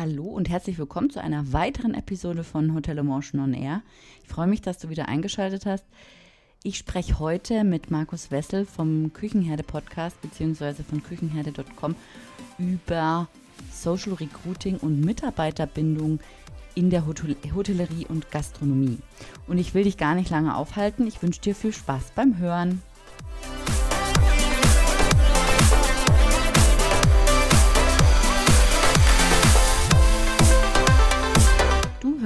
Hallo und herzlich willkommen zu einer weiteren Episode von Hotel Emotion on Air. Ich freue mich, dass du wieder eingeschaltet hast. Ich spreche heute mit Markus Wessel vom Küchenherde Podcast bzw. von küchenherde.com über Social Recruiting und Mitarbeiterbindung in der Hotel Hotellerie und Gastronomie. Und ich will dich gar nicht lange aufhalten. Ich wünsche dir viel Spaß beim Hören.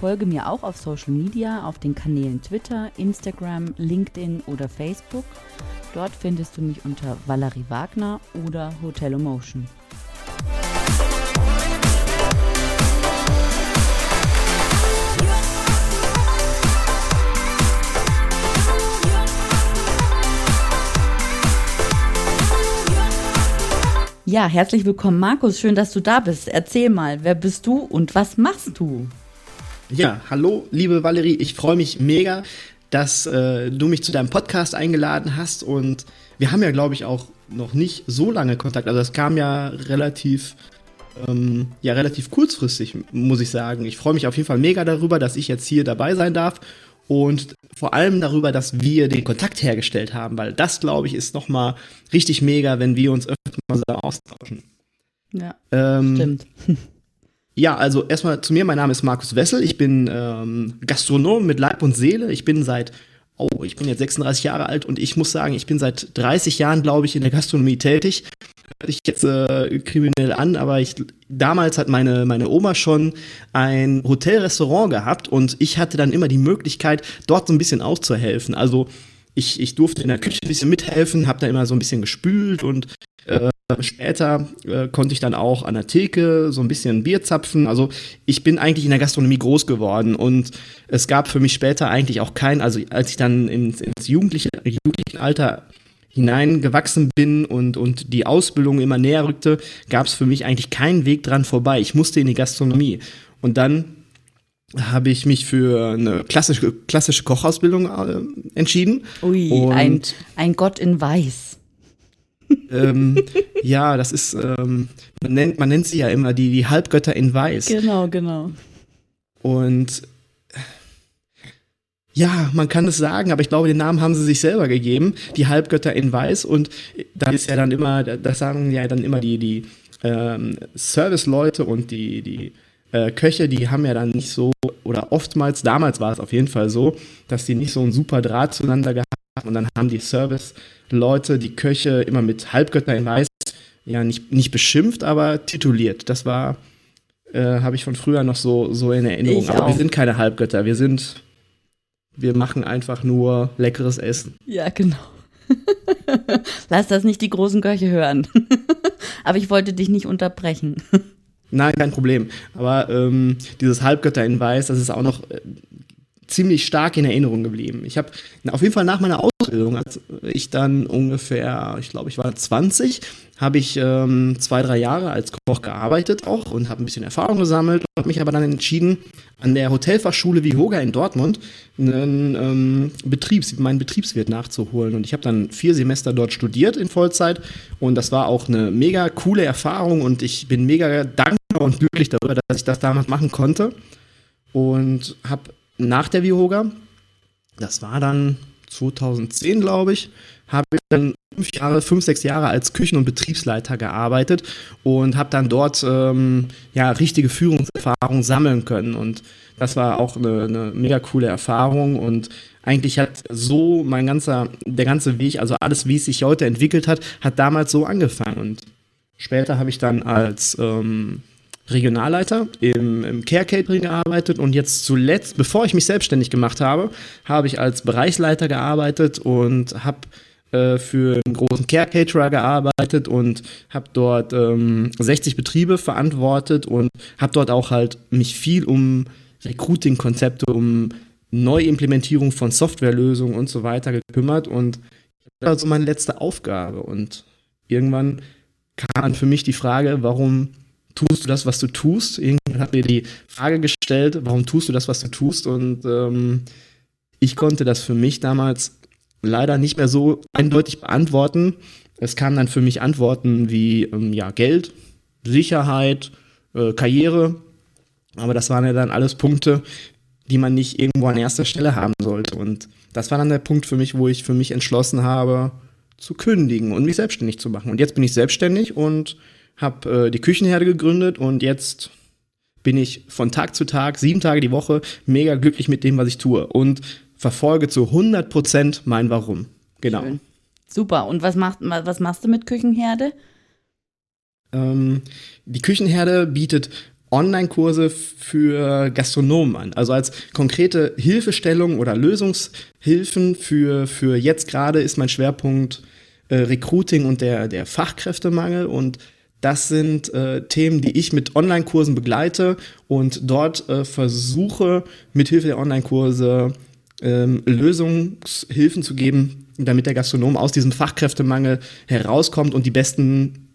Folge mir auch auf Social Media, auf den Kanälen Twitter, Instagram, LinkedIn oder Facebook. Dort findest du mich unter Valerie Wagner oder Hotel Emotion. Ja, herzlich willkommen, Markus. Schön, dass du da bist. Erzähl mal, wer bist du und was machst du? Ja, hallo, liebe Valerie. Ich freue mich mega, dass äh, du mich zu deinem Podcast eingeladen hast. Und wir haben ja, glaube ich, auch noch nicht so lange Kontakt. Also es kam ja relativ, ähm, ja, relativ kurzfristig, muss ich sagen. Ich freue mich auf jeden Fall mega darüber, dass ich jetzt hier dabei sein darf. Und vor allem darüber, dass wir den Kontakt hergestellt haben, weil das, glaube ich, ist nochmal richtig mega, wenn wir uns öfter mal so austauschen. Ja, ähm, stimmt. Ja, also erstmal zu mir, mein Name ist Markus Wessel, ich bin ähm, Gastronom mit Leib und Seele. Ich bin seit, oh, ich bin jetzt 36 Jahre alt und ich muss sagen, ich bin seit 30 Jahren, glaube ich, in der Gastronomie tätig. Hört sich jetzt äh, kriminell an, aber ich, damals hat meine, meine Oma schon ein Hotelrestaurant gehabt und ich hatte dann immer die Möglichkeit, dort so ein bisschen auszuhelfen. Also ich, ich durfte in der Küche ein bisschen mithelfen, habe da immer so ein bisschen gespült und äh, später äh, konnte ich dann auch an der Theke so ein bisschen Bier zapfen. Also ich bin eigentlich in der Gastronomie groß geworden und es gab für mich später eigentlich auch kein, also als ich dann ins, ins jugendliche, jugendlichen Alter hineingewachsen bin und, und die Ausbildung immer näher rückte, gab es für mich eigentlich keinen Weg dran vorbei. Ich musste in die Gastronomie. Und dann habe ich mich für eine klassische, klassische Kochausbildung äh, entschieden. Ui, ein, ein Gott in Weiß ähm, ja, das ist, ähm, man, nennt, man nennt sie ja immer die, die Halbgötter in Weiß. Genau, genau. Und ja, man kann es sagen, aber ich glaube, den Namen haben sie sich selber gegeben, die Halbgötter in Weiß. Und da ist ja dann immer, das sagen ja dann immer die, die ähm, Service-Leute und die, die äh, Köche, die haben ja dann nicht so, oder oftmals, damals war es auf jeden Fall so, dass die nicht so einen super Draht zueinander gehabt haben. Und dann haben die Service- Leute, die Köche immer mit Halbgötter in Weiß, ja, nicht, nicht beschimpft, aber tituliert. Das war, äh, habe ich von früher noch so, so in Erinnerung. Ich aber auch. wir sind keine Halbgötter, wir sind, wir machen einfach nur leckeres Essen. Ja, genau. Lass das nicht die großen Köche hören. aber ich wollte dich nicht unterbrechen. Nein, kein Problem. Aber ähm, dieses Halbgötter in Weiß, das ist auch noch äh, ziemlich stark in Erinnerung geblieben. Ich habe auf jeden Fall nach meiner Ausbildung, als ich dann ungefähr, ich glaube, ich war 20, habe ich ähm, zwei, drei Jahre als Koch gearbeitet auch und habe ein bisschen Erfahrung gesammelt und habe mich aber dann entschieden, an der Hotelfachschule Vihoga in Dortmund einen ähm, Betriebs, meinen Betriebswirt nachzuholen. Und ich habe dann vier Semester dort studiert in Vollzeit und das war auch eine mega coole Erfahrung und ich bin mega dankbar und glücklich darüber, dass ich das damals machen konnte und habe nach der Vihoga, das war dann 2010, glaube ich, habe ich dann fünf Jahre, fünf, sechs Jahre als Küchen- und Betriebsleiter gearbeitet und habe dann dort ähm, ja richtige Führungserfahrung sammeln können. Und das war auch eine, eine mega coole Erfahrung. Und eigentlich hat so mein ganzer, der ganze Weg, also alles, wie es sich heute entwickelt hat, hat damals so angefangen. Und später habe ich dann als ähm, Regionalleiter im, im Care Catering gearbeitet und jetzt zuletzt, bevor ich mich selbstständig gemacht habe, habe ich als Bereichsleiter gearbeitet und habe äh, für einen großen Care Caterer gearbeitet und habe dort ähm, 60 Betriebe verantwortet und habe dort auch halt mich viel um Recruiting-Konzepte, um Neuimplementierung von Softwarelösungen und so weiter gekümmert und das war so meine letzte Aufgabe und irgendwann kam dann für mich die Frage, warum tust du das, was du tust? Irgendwann hat mir die Frage gestellt, warum tust du das, was du tust? Und ähm, ich konnte das für mich damals leider nicht mehr so eindeutig beantworten. Es kamen dann für mich Antworten wie ähm, ja, Geld, Sicherheit, äh, Karriere. Aber das waren ja dann alles Punkte, die man nicht irgendwo an erster Stelle haben sollte. Und das war dann der Punkt für mich, wo ich für mich entschlossen habe, zu kündigen und mich selbstständig zu machen. Und jetzt bin ich selbstständig und habe äh, die Küchenherde gegründet und jetzt bin ich von Tag zu Tag, sieben Tage die Woche, mega glücklich mit dem, was ich tue und verfolge zu 100 Prozent mein Warum. Genau. Schön. Super. Und was, macht, was machst du mit Küchenherde? Ähm, die Küchenherde bietet Online-Kurse für Gastronomen an. Also als konkrete Hilfestellung oder Lösungshilfen für, für jetzt gerade ist mein Schwerpunkt äh, Recruiting und der, der Fachkräftemangel und das sind äh, Themen, die ich mit Online-Kursen begleite und dort äh, versuche, mit Hilfe der Online-Kurse ähm, Lösungshilfen zu geben, damit der Gastronom aus diesem Fachkräftemangel herauskommt und die besten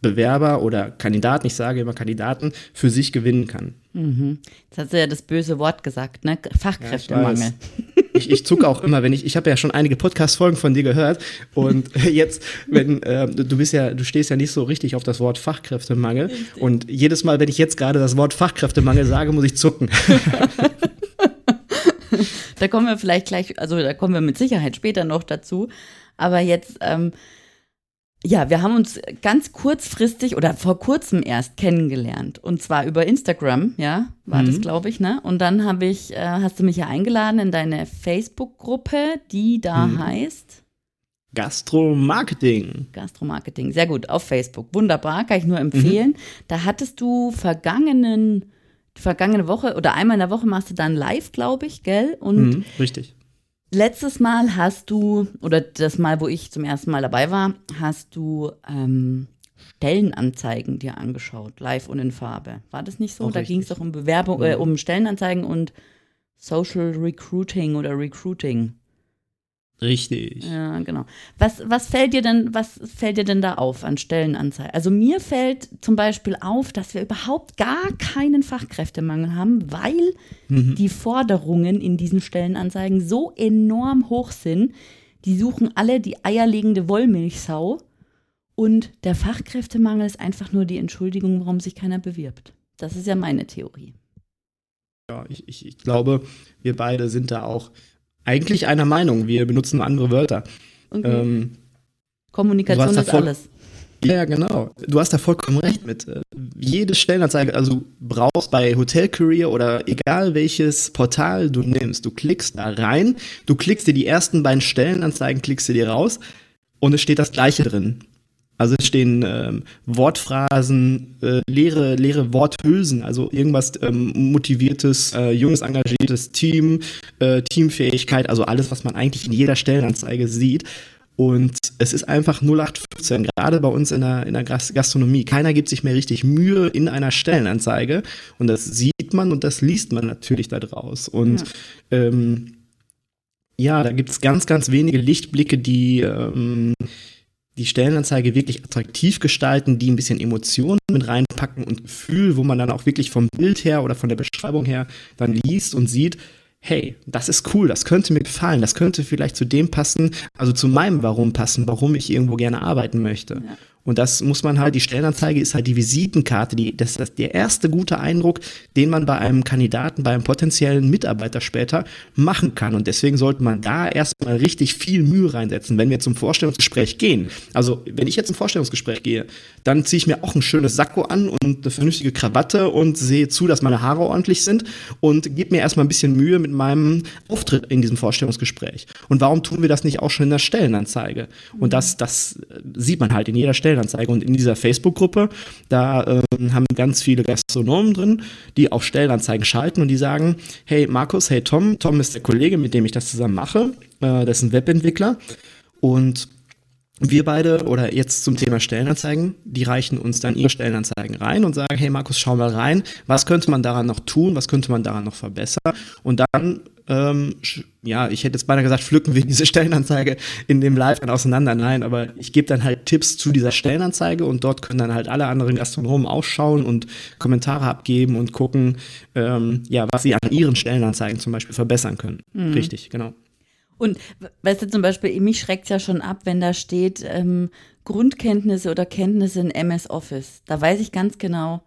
Bewerber oder Kandidaten, ich sage immer Kandidaten, für sich gewinnen kann. Mhm. Jetzt hast du ja das böse Wort gesagt, ne? Fachkräftemangel. Ja, ich, ich, zucke auch immer, wenn ich, ich habe ja schon einige Podcast-Folgen von dir gehört und jetzt, wenn, äh, du bist ja, du stehst ja nicht so richtig auf das Wort Fachkräftemangel richtig. und jedes Mal, wenn ich jetzt gerade das Wort Fachkräftemangel sage, muss ich zucken. da kommen wir vielleicht gleich, also da kommen wir mit Sicherheit später noch dazu, aber jetzt, ähm, ja, wir haben uns ganz kurzfristig oder vor kurzem erst kennengelernt. Und zwar über Instagram, ja, war mhm. das, glaube ich, ne? Und dann habe ich, äh, hast du mich ja eingeladen in deine Facebook-Gruppe, die da mhm. heißt Gastromarketing. Gastromarketing, sehr gut, auf Facebook. Wunderbar, kann ich nur empfehlen. Mhm. Da hattest du vergangenen, vergangene Woche oder einmal in der Woche machst du dann live, glaube ich, gell? Und mhm, richtig. Letztes Mal hast du, oder das Mal, wo ich zum ersten Mal dabei war, hast du ähm, Stellenanzeigen dir angeschaut, live und in Farbe. War das nicht so? Auch da ging es doch um Bewerbung, äh, mhm. um Stellenanzeigen und Social Recruiting oder Recruiting. Richtig. Ja, genau. Was, was fällt dir denn, was fällt dir denn da auf an Stellenanzeigen? Also mir fällt zum Beispiel auf, dass wir überhaupt gar keinen Fachkräftemangel haben, weil mhm. die Forderungen in diesen Stellenanzeigen so enorm hoch sind. Die suchen alle die eierlegende Wollmilchsau und der Fachkräftemangel ist einfach nur die Entschuldigung, warum sich keiner bewirbt. Das ist ja meine Theorie. Ja, ich, ich, ich glaube, wir beide sind da auch eigentlich einer Meinung. Wir benutzen nur andere Wörter. Okay. Ähm, Kommunikation ist alles. Ja, genau. Du hast da vollkommen recht mit. Äh, jede Stellenanzeige, also brauchst bei Hotel Career oder egal welches Portal du nimmst, du klickst da rein, du klickst dir die ersten beiden Stellenanzeigen, klickst du dir raus und es steht das Gleiche drin. Also es stehen ähm, Wortphrasen, äh, leere, leere Worthülsen, also irgendwas ähm, motiviertes, äh, junges, engagiertes Team, äh, Teamfähigkeit, also alles, was man eigentlich in jeder Stellenanzeige sieht. Und es ist einfach 0815, gerade bei uns in der, in der Gastronomie. Keiner gibt sich mehr richtig Mühe in einer Stellenanzeige. Und das sieht man und das liest man natürlich da draus. Und ja, ähm, ja da gibt es ganz, ganz wenige Lichtblicke, die ähm, die Stellenanzeige wirklich attraktiv gestalten, die ein bisschen Emotionen mit reinpacken und Gefühl, wo man dann auch wirklich vom Bild her oder von der Beschreibung her dann liest und sieht, hey, das ist cool, das könnte mir gefallen, das könnte vielleicht zu dem passen, also zu meinem Warum passen, warum ich irgendwo gerne arbeiten möchte. Ja. Und das muss man halt, die Stellenanzeige ist halt die Visitenkarte, die, das ist der erste gute Eindruck, den man bei einem Kandidaten, bei einem potenziellen Mitarbeiter später machen kann. Und deswegen sollte man da erstmal richtig viel Mühe reinsetzen, wenn wir zum Vorstellungsgespräch gehen. Also, wenn ich jetzt zum Vorstellungsgespräch gehe, dann ziehe ich mir auch ein schönes Sakko an und eine vernünftige Krawatte und sehe zu, dass meine Haare ordentlich sind und gebe mir erstmal ein bisschen Mühe mit meinem Auftritt in diesem Vorstellungsgespräch. Und warum tun wir das nicht auch schon in der Stellenanzeige? Und das, das sieht man halt in jeder Stellenanzeige. Stellenanzeige. Und in dieser Facebook-Gruppe, da ähm, haben ganz viele Gastronomen drin, die auch Stellenanzeigen schalten und die sagen, hey Markus, hey Tom, Tom ist der Kollege, mit dem ich das zusammen mache, äh, das ist ein Webentwickler und wir beide oder jetzt zum Thema Stellenanzeigen, die reichen uns dann ihre Stellenanzeigen rein und sagen, hey Markus, schau mal rein, was könnte man daran noch tun, was könnte man daran noch verbessern und dann, ähm, ja, ich hätte jetzt beinahe gesagt, pflücken wir diese Stellenanzeige in dem Live dann auseinander. Nein, aber ich gebe dann halt Tipps zu dieser Stellenanzeige und dort können dann halt alle anderen Gastronomen ausschauen und Kommentare abgeben und gucken, ähm, ja, was sie an ihren Stellenanzeigen zum Beispiel verbessern können. Mhm. Richtig, genau. Und weißt du zum Beispiel, mich schreckt ja schon ab, wenn da steht ähm, Grundkenntnisse oder Kenntnisse in MS Office. Da weiß ich ganz genau,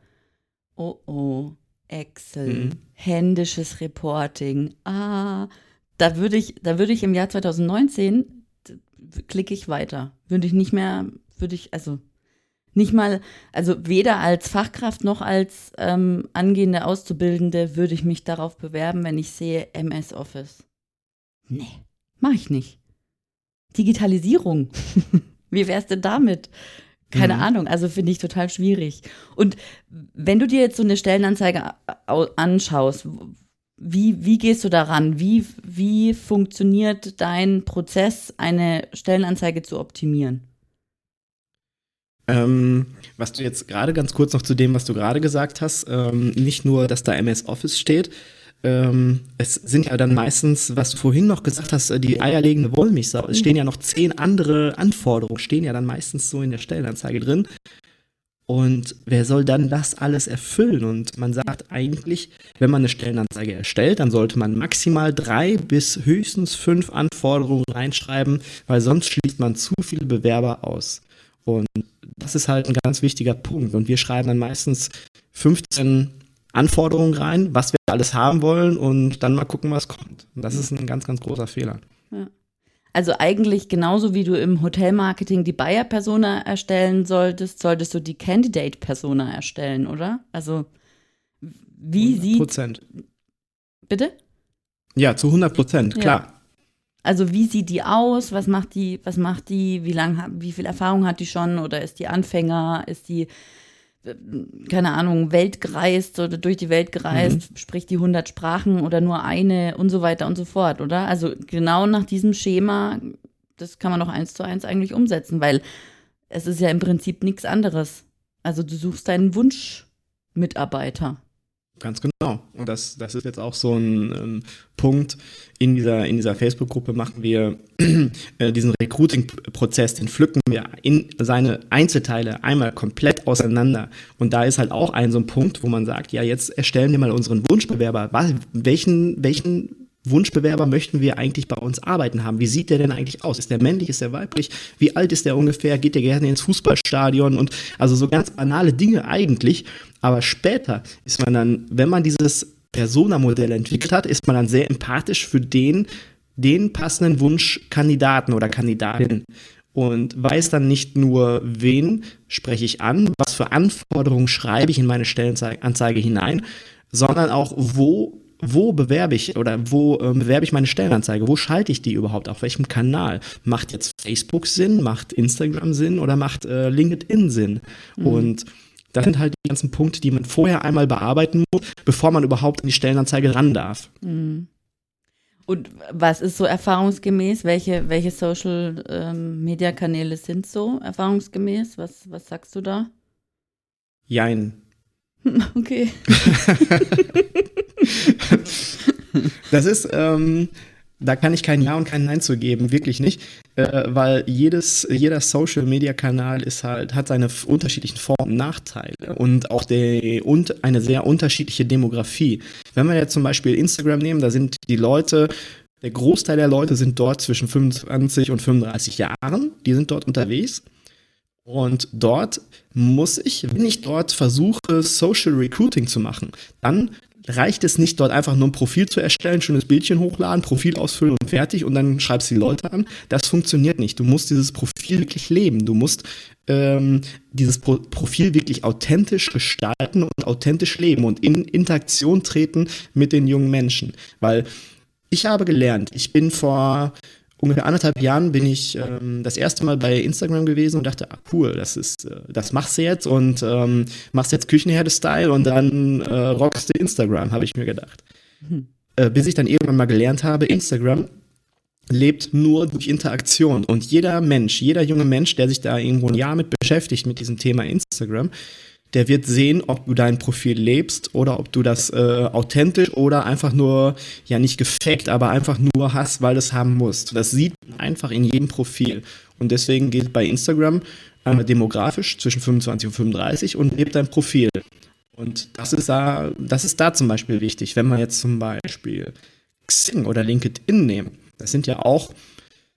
oh oh, Excel, mhm. händisches Reporting. Ah, da würde ich, da würde ich im Jahr 2019 klicke ich weiter. Würde ich nicht mehr, würde ich, also nicht mal, also weder als Fachkraft noch als ähm, angehende Auszubildende würde ich mich darauf bewerben, wenn ich sehe MS Office. Nee. Mach ich nicht. Digitalisierung. Wie wär's denn damit? Keine mhm. Ahnung, also finde ich total schwierig. Und wenn du dir jetzt so eine Stellenanzeige anschaust, wie, wie gehst du daran? Wie, wie funktioniert dein Prozess, eine Stellenanzeige zu optimieren? Ähm, was du jetzt gerade ganz kurz noch zu dem, was du gerade gesagt hast, ähm, nicht nur, dass da MS Office steht, ähm, es sind ja dann meistens, was du vorhin noch gesagt hast, die eierlegende Wollmilchsau. Es stehen ja noch zehn andere Anforderungen, stehen ja dann meistens so in der Stellenanzeige drin. Und wer soll dann das alles erfüllen? Und man sagt eigentlich, wenn man eine Stellenanzeige erstellt, dann sollte man maximal drei bis höchstens fünf Anforderungen reinschreiben, weil sonst schließt man zu viele Bewerber aus. Und das ist halt ein ganz wichtiger Punkt. Und wir schreiben dann meistens 15 Anforderungen rein, was wir alles haben wollen und dann mal gucken, was kommt. Und das ist ein ganz, ganz großer Fehler. Ja. Also eigentlich genauso wie du im Hotelmarketing die Buyer-Persona erstellen solltest, solltest du die Candidate-Persona erstellen, oder? Also wie 100%. sieht... Prozent. Bitte? Ja, zu 100 Prozent, klar. Ja. Also wie sieht die aus? Was macht die? Was macht die? Wie lang? Wie viel Erfahrung hat die schon? Oder ist die Anfänger? Ist die keine Ahnung, Welt gereist oder durch die Welt gereist, mhm. spricht die 100 Sprachen oder nur eine und so weiter und so fort, oder? Also genau nach diesem Schema, das kann man noch eins zu eins eigentlich umsetzen, weil es ist ja im Prinzip nichts anderes. Also du suchst deinen Wunschmitarbeiter. Ganz genau. Und das, das ist jetzt auch so ein ähm, Punkt. In dieser, in dieser Facebook-Gruppe machen wir äh, diesen Recruiting-Prozess, den pflücken wir in seine Einzelteile einmal komplett auseinander. Und da ist halt auch ein so ein Punkt, wo man sagt, ja, jetzt erstellen wir mal unseren Wunschbewerber. Was, welchen, welchen Wunschbewerber möchten wir eigentlich bei uns arbeiten haben? Wie sieht der denn eigentlich aus? Ist der männlich? Ist der weiblich? Wie alt ist der ungefähr? Geht der gerne ins Fußballstadion? Und also so ganz banale Dinge eigentlich. Aber später ist man dann, wenn man dieses Persona-Modell entwickelt hat, ist man dann sehr empathisch für den, den passenden Wunschkandidaten oder Kandidatin und weiß dann nicht nur, wen spreche ich an, was für Anforderungen schreibe ich in meine Stellenanzeige hinein, sondern auch, wo wo bewerbe ich oder wo ähm, bewerbe ich meine Stellenanzeige? Wo schalte ich die überhaupt? Auf welchem Kanal? Macht jetzt Facebook Sinn? Macht Instagram Sinn? Oder macht äh, LinkedIn Sinn? Mhm. Und das sind halt die ganzen Punkte, die man vorher einmal bearbeiten muss, bevor man überhaupt an die Stellenanzeige ran darf. Mhm. Und was ist so erfahrungsgemäß? Welche, welche Social ähm, Media Kanäle sind so erfahrungsgemäß? Was, was sagst du da? Jein. Okay. das ist, ähm, da kann ich kein Ja und kein Nein zu geben, wirklich nicht, äh, weil jedes, jeder Social Media Kanal ist halt, hat seine unterschiedlichen und Nachteile und auch der, und eine sehr unterschiedliche Demografie. Wenn wir jetzt zum Beispiel Instagram nehmen, da sind die Leute, der Großteil der Leute sind dort zwischen 25 und 35 Jahren, die sind dort unterwegs. Und dort muss ich, wenn ich dort versuche, Social Recruiting zu machen, dann reicht es nicht, dort einfach nur ein Profil zu erstellen, schönes Bildchen hochladen, Profil ausfüllen und fertig und dann schreibst du die Leute an. Das funktioniert nicht. Du musst dieses Profil wirklich leben. Du musst ähm, dieses Pro Profil wirklich authentisch gestalten und authentisch leben und in Interaktion treten mit den jungen Menschen. Weil ich habe gelernt, ich bin vor ungefähr anderthalb Jahren bin ich ähm, das erste Mal bei Instagram gewesen und dachte, ah, cool, das ist, äh, das machst du jetzt und ähm, machst jetzt Küchenherde-Style und dann äh, rockst du Instagram, habe ich mir gedacht. Mhm. Äh, bis ich dann irgendwann mal gelernt habe, Instagram lebt nur durch Interaktion. Und jeder Mensch, jeder junge Mensch, der sich da irgendwo ein Jahr mit beschäftigt, mit diesem Thema Instagram, der wird sehen, ob du dein Profil lebst oder ob du das äh, authentisch oder einfach nur, ja nicht gefaked, aber einfach nur hast, weil du es haben musst. Das sieht man einfach in jedem Profil. Und deswegen geht bei Instagram einmal demografisch zwischen 25 und 35 und lebt dein Profil. Und das ist da, das ist da zum Beispiel wichtig, wenn man jetzt zum Beispiel Xing oder LinkedIn nehmen. Das sind ja auch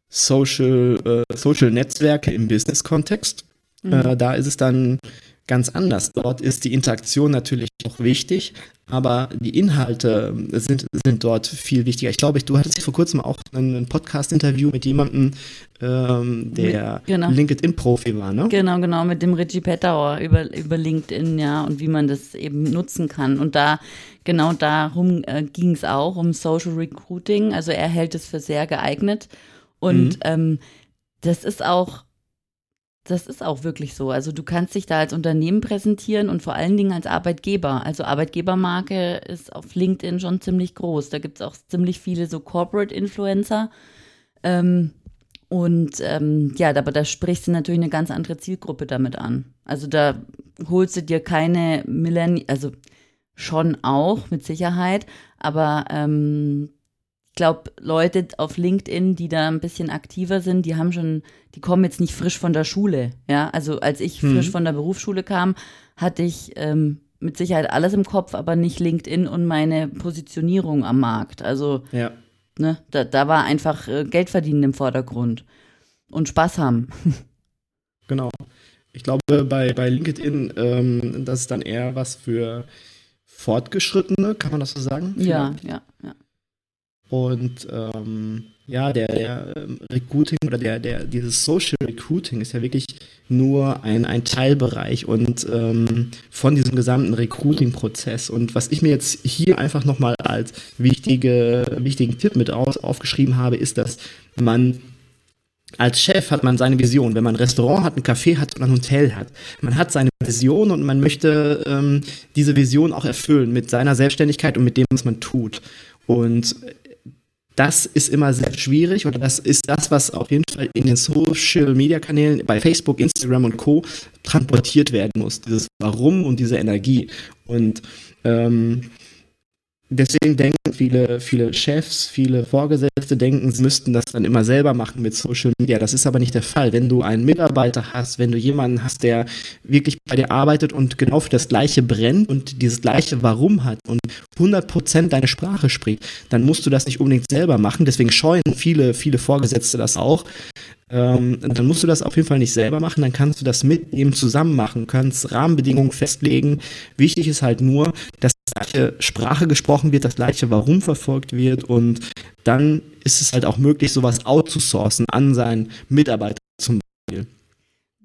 Social, äh, Social Netzwerke im Business-Kontext. Mhm. Äh, da ist es dann ganz anders. Dort ist die Interaktion natürlich auch wichtig, aber die Inhalte sind, sind dort viel wichtiger. Ich glaube, du hattest vor kurzem auch ein Podcast-Interview mit jemandem, ähm, der genau. LinkedIn-Profi war, ne? Genau, genau, mit dem Richie Pettauer über, über LinkedIn, ja, und wie man das eben nutzen kann. Und da, genau darum äh, ging es auch, um Social Recruiting. Also er hält es für sehr geeignet. Und mhm. ähm, das ist auch das ist auch wirklich so. Also du kannst dich da als Unternehmen präsentieren und vor allen Dingen als Arbeitgeber. Also Arbeitgebermarke ist auf LinkedIn schon ziemlich groß. Da gibt es auch ziemlich viele so Corporate-Influencer. Ähm, und ähm, ja, aber da sprichst du natürlich eine ganz andere Zielgruppe damit an. Also da holst du dir keine Millennials, also schon auch mit Sicherheit, aber ähm, glaube, Leute auf LinkedIn, die da ein bisschen aktiver sind, die haben schon, die kommen jetzt nicht frisch von der Schule. Ja, also als ich mhm. frisch von der Berufsschule kam, hatte ich ähm, mit Sicherheit alles im Kopf, aber nicht LinkedIn und meine Positionierung am Markt. Also ja. ne, da, da war einfach äh, Geld verdienen im Vordergrund und Spaß haben. Genau. Ich glaube, bei, bei LinkedIn, ähm, das ist dann eher was für Fortgeschrittene, kann man das so sagen? Ja, ja, ja. Und ähm, ja, der, der ähm, Recruiting oder der, der, dieses Social Recruiting ist ja wirklich nur ein, ein Teilbereich und ähm, von diesem gesamten Recruiting-Prozess. Und was ich mir jetzt hier einfach nochmal als wichtige, wichtigen Tipp mit aus, aufgeschrieben habe, ist, dass man als Chef hat man seine Vision. Wenn man ein Restaurant hat, ein Café hat oder ein Hotel hat, man hat seine Vision und man möchte ähm, diese Vision auch erfüllen mit seiner Selbstständigkeit und mit dem, was man tut. Und das ist immer sehr schwierig oder das ist das, was auf jeden Fall in den Social Media Kanälen bei Facebook, Instagram und Co. transportiert werden muss. Dieses Warum und diese Energie. Und ähm, deswegen denken viele, viele Chefs, viele Vorgesetzte denken, sie müssten das dann immer selber machen mit Social Media. Das ist aber nicht der Fall. Wenn du einen Mitarbeiter hast, wenn du jemanden hast, der wirklich bei dir arbeitet und genau für das Gleiche brennt und dieses gleiche Warum hat und 100% deine Sprache spricht, dann musst du das nicht unbedingt selber machen. Deswegen scheuen viele, viele Vorgesetzte das auch. Ähm, dann musst du das auf jeden Fall nicht selber machen, dann kannst du das mit ihm zusammen machen, kannst Rahmenbedingungen festlegen. Wichtig ist halt nur, dass gleiche Sprache gesprochen wird, das gleiche Warum verfolgt wird und dann ist es halt auch möglich, sowas outzusourcen an seinen Mitarbeiter zum Beispiel.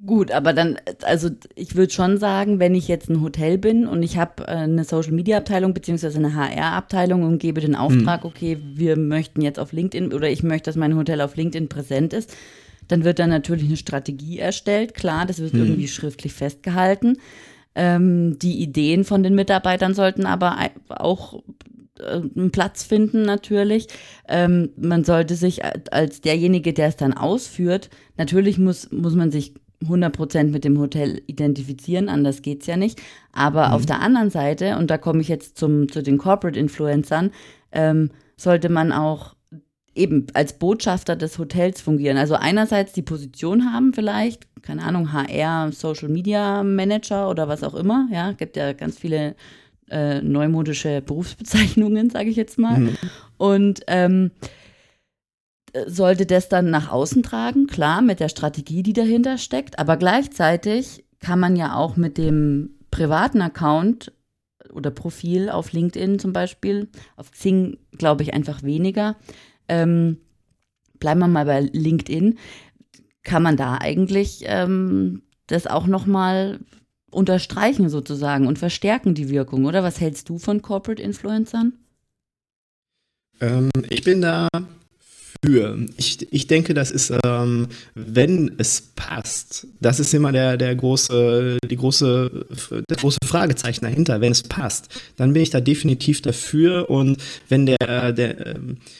Gut, aber dann, also ich würde schon sagen, wenn ich jetzt ein Hotel bin und ich habe äh, eine Social Media Abteilung beziehungsweise eine HR Abteilung und gebe den Auftrag, hm. okay, wir möchten jetzt auf LinkedIn oder ich möchte, dass mein Hotel auf LinkedIn präsent ist, dann wird dann natürlich eine Strategie erstellt. Klar, das wird hm. irgendwie schriftlich festgehalten. Ähm, die Ideen von den Mitarbeitern sollten aber auch äh, einen Platz finden natürlich. Ähm, man sollte sich als derjenige, der es dann ausführt, natürlich muss, muss man sich 100% mit dem Hotel identifizieren, anders geht es ja nicht. Aber mhm. auf der anderen Seite, und da komme ich jetzt zum, zu den Corporate Influencern, ähm, sollte man auch eben als Botschafter des Hotels fungieren. Also einerseits die Position haben vielleicht, keine Ahnung, HR, Social Media Manager oder was auch immer. Ja, gibt ja ganz viele äh, neumodische Berufsbezeichnungen, sage ich jetzt mal. Mhm. Und ähm, sollte das dann nach außen tragen, klar, mit der Strategie, die dahinter steckt, aber gleichzeitig kann man ja auch mit dem privaten Account oder Profil auf LinkedIn zum Beispiel, auf Xing glaube ich einfach weniger, ähm, bleiben wir mal bei LinkedIn, kann man da eigentlich ähm, das auch nochmal unterstreichen sozusagen und verstärken die Wirkung, oder? Was hältst du von Corporate Influencern? Ähm, ich bin da dafür. Ich, ich denke, das ist, ähm, wenn es passt, das ist immer der, der große, die große, das große Fragezeichen dahinter. Wenn es passt, dann bin ich da definitiv dafür. Und wenn der, der,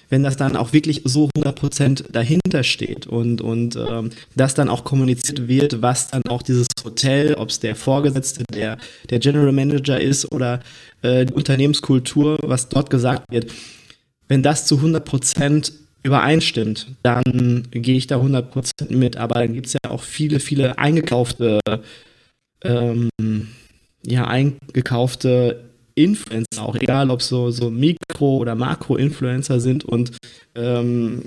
wenn das dann auch wirklich so 100% dahinter steht und, und ähm, das dann auch kommuniziert wird, was dann auch dieses Hotel, ob es der Vorgesetzte, der, der General Manager ist oder äh, die Unternehmenskultur, was dort gesagt wird, wenn das zu 100 übereinstimmt, dann gehe ich da 100 mit. Aber dann gibt es ja auch viele, viele eingekaufte, ähm, ja, eingekaufte Influencer, auch egal ob so, so Mikro- oder Makro-Influencer sind und ähm,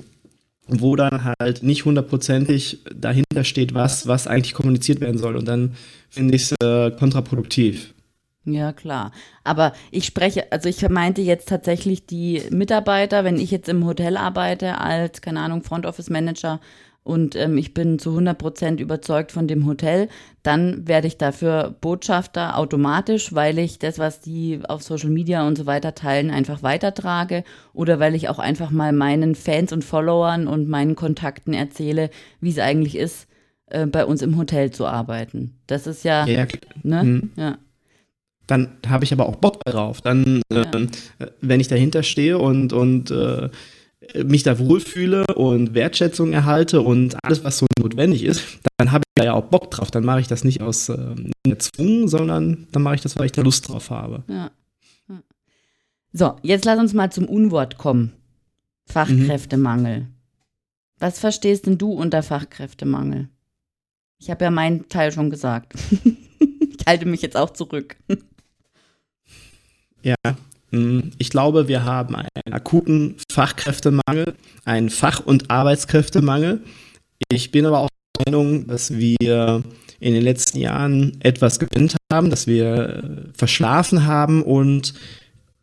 wo dann halt nicht hundertprozentig dahinter steht, was, was eigentlich kommuniziert werden soll. Und dann finde ich es äh, kontraproduktiv. Ja, klar. Aber ich spreche, also ich meinte jetzt tatsächlich die Mitarbeiter, wenn ich jetzt im Hotel arbeite als, keine Ahnung, Front Office Manager und ähm, ich bin zu 100 Prozent überzeugt von dem Hotel, dann werde ich dafür Botschafter automatisch, weil ich das, was die auf Social Media und so weiter teilen, einfach weitertrage oder weil ich auch einfach mal meinen Fans und Followern und meinen Kontakten erzähle, wie es eigentlich ist, äh, bei uns im Hotel zu arbeiten. Das ist ja, ja, ne? Mhm. ja dann habe ich aber auch Bock drauf. Dann, ja. äh, wenn ich dahinter stehe und, und äh, mich da wohlfühle und Wertschätzung erhalte und alles, was so notwendig ist, dann habe ich da ja auch Bock drauf. Dann mache ich das nicht aus äh, sondern dann mache ich das, weil ich da Lust drauf habe. Ja. So, jetzt lass uns mal zum Unwort kommen. Fachkräftemangel. Mhm. Was verstehst denn du unter Fachkräftemangel? Ich habe ja meinen Teil schon gesagt. ich halte mich jetzt auch zurück. Ja, hm, ich glaube, wir haben einen akuten Fachkräftemangel, einen Fach- und Arbeitskräftemangel. Ich bin aber auch der Meinung, dass wir in den letzten Jahren etwas gewinnt haben, dass wir äh, verschlafen haben und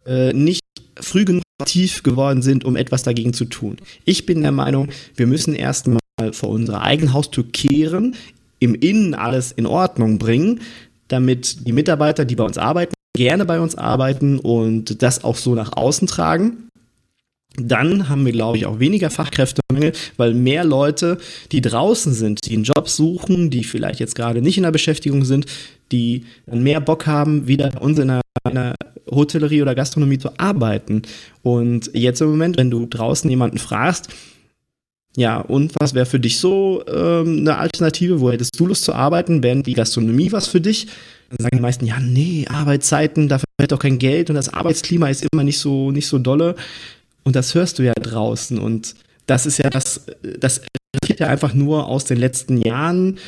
äh, nicht früh genug aktiv geworden sind, um etwas dagegen zu tun. Ich bin der Meinung, wir müssen erstmal vor unserer eigenen Haustür kehren, im Innen alles in Ordnung bringen, damit die Mitarbeiter, die bei uns arbeiten, gerne bei uns arbeiten und das auch so nach außen tragen. Dann haben wir, glaube ich, auch weniger Fachkräftemangel, weil mehr Leute, die draußen sind, die einen Job suchen, die vielleicht jetzt gerade nicht in der Beschäftigung sind, die dann mehr Bock haben, wieder bei uns in einer, einer Hotellerie oder Gastronomie zu arbeiten. Und jetzt im Moment, wenn du draußen jemanden fragst, ja, und was wäre für dich so ähm, eine Alternative? Wo hättest du Lust zu arbeiten? Wäre die Gastronomie was für dich? Dann sagen die meisten, ja, nee, Arbeitszeiten, dafür wird doch kein Geld und das Arbeitsklima ist immer nicht so, nicht so dolle. Und das hörst du ja draußen. Und das ist ja das, das resultiert ja einfach nur aus den letzten Jahren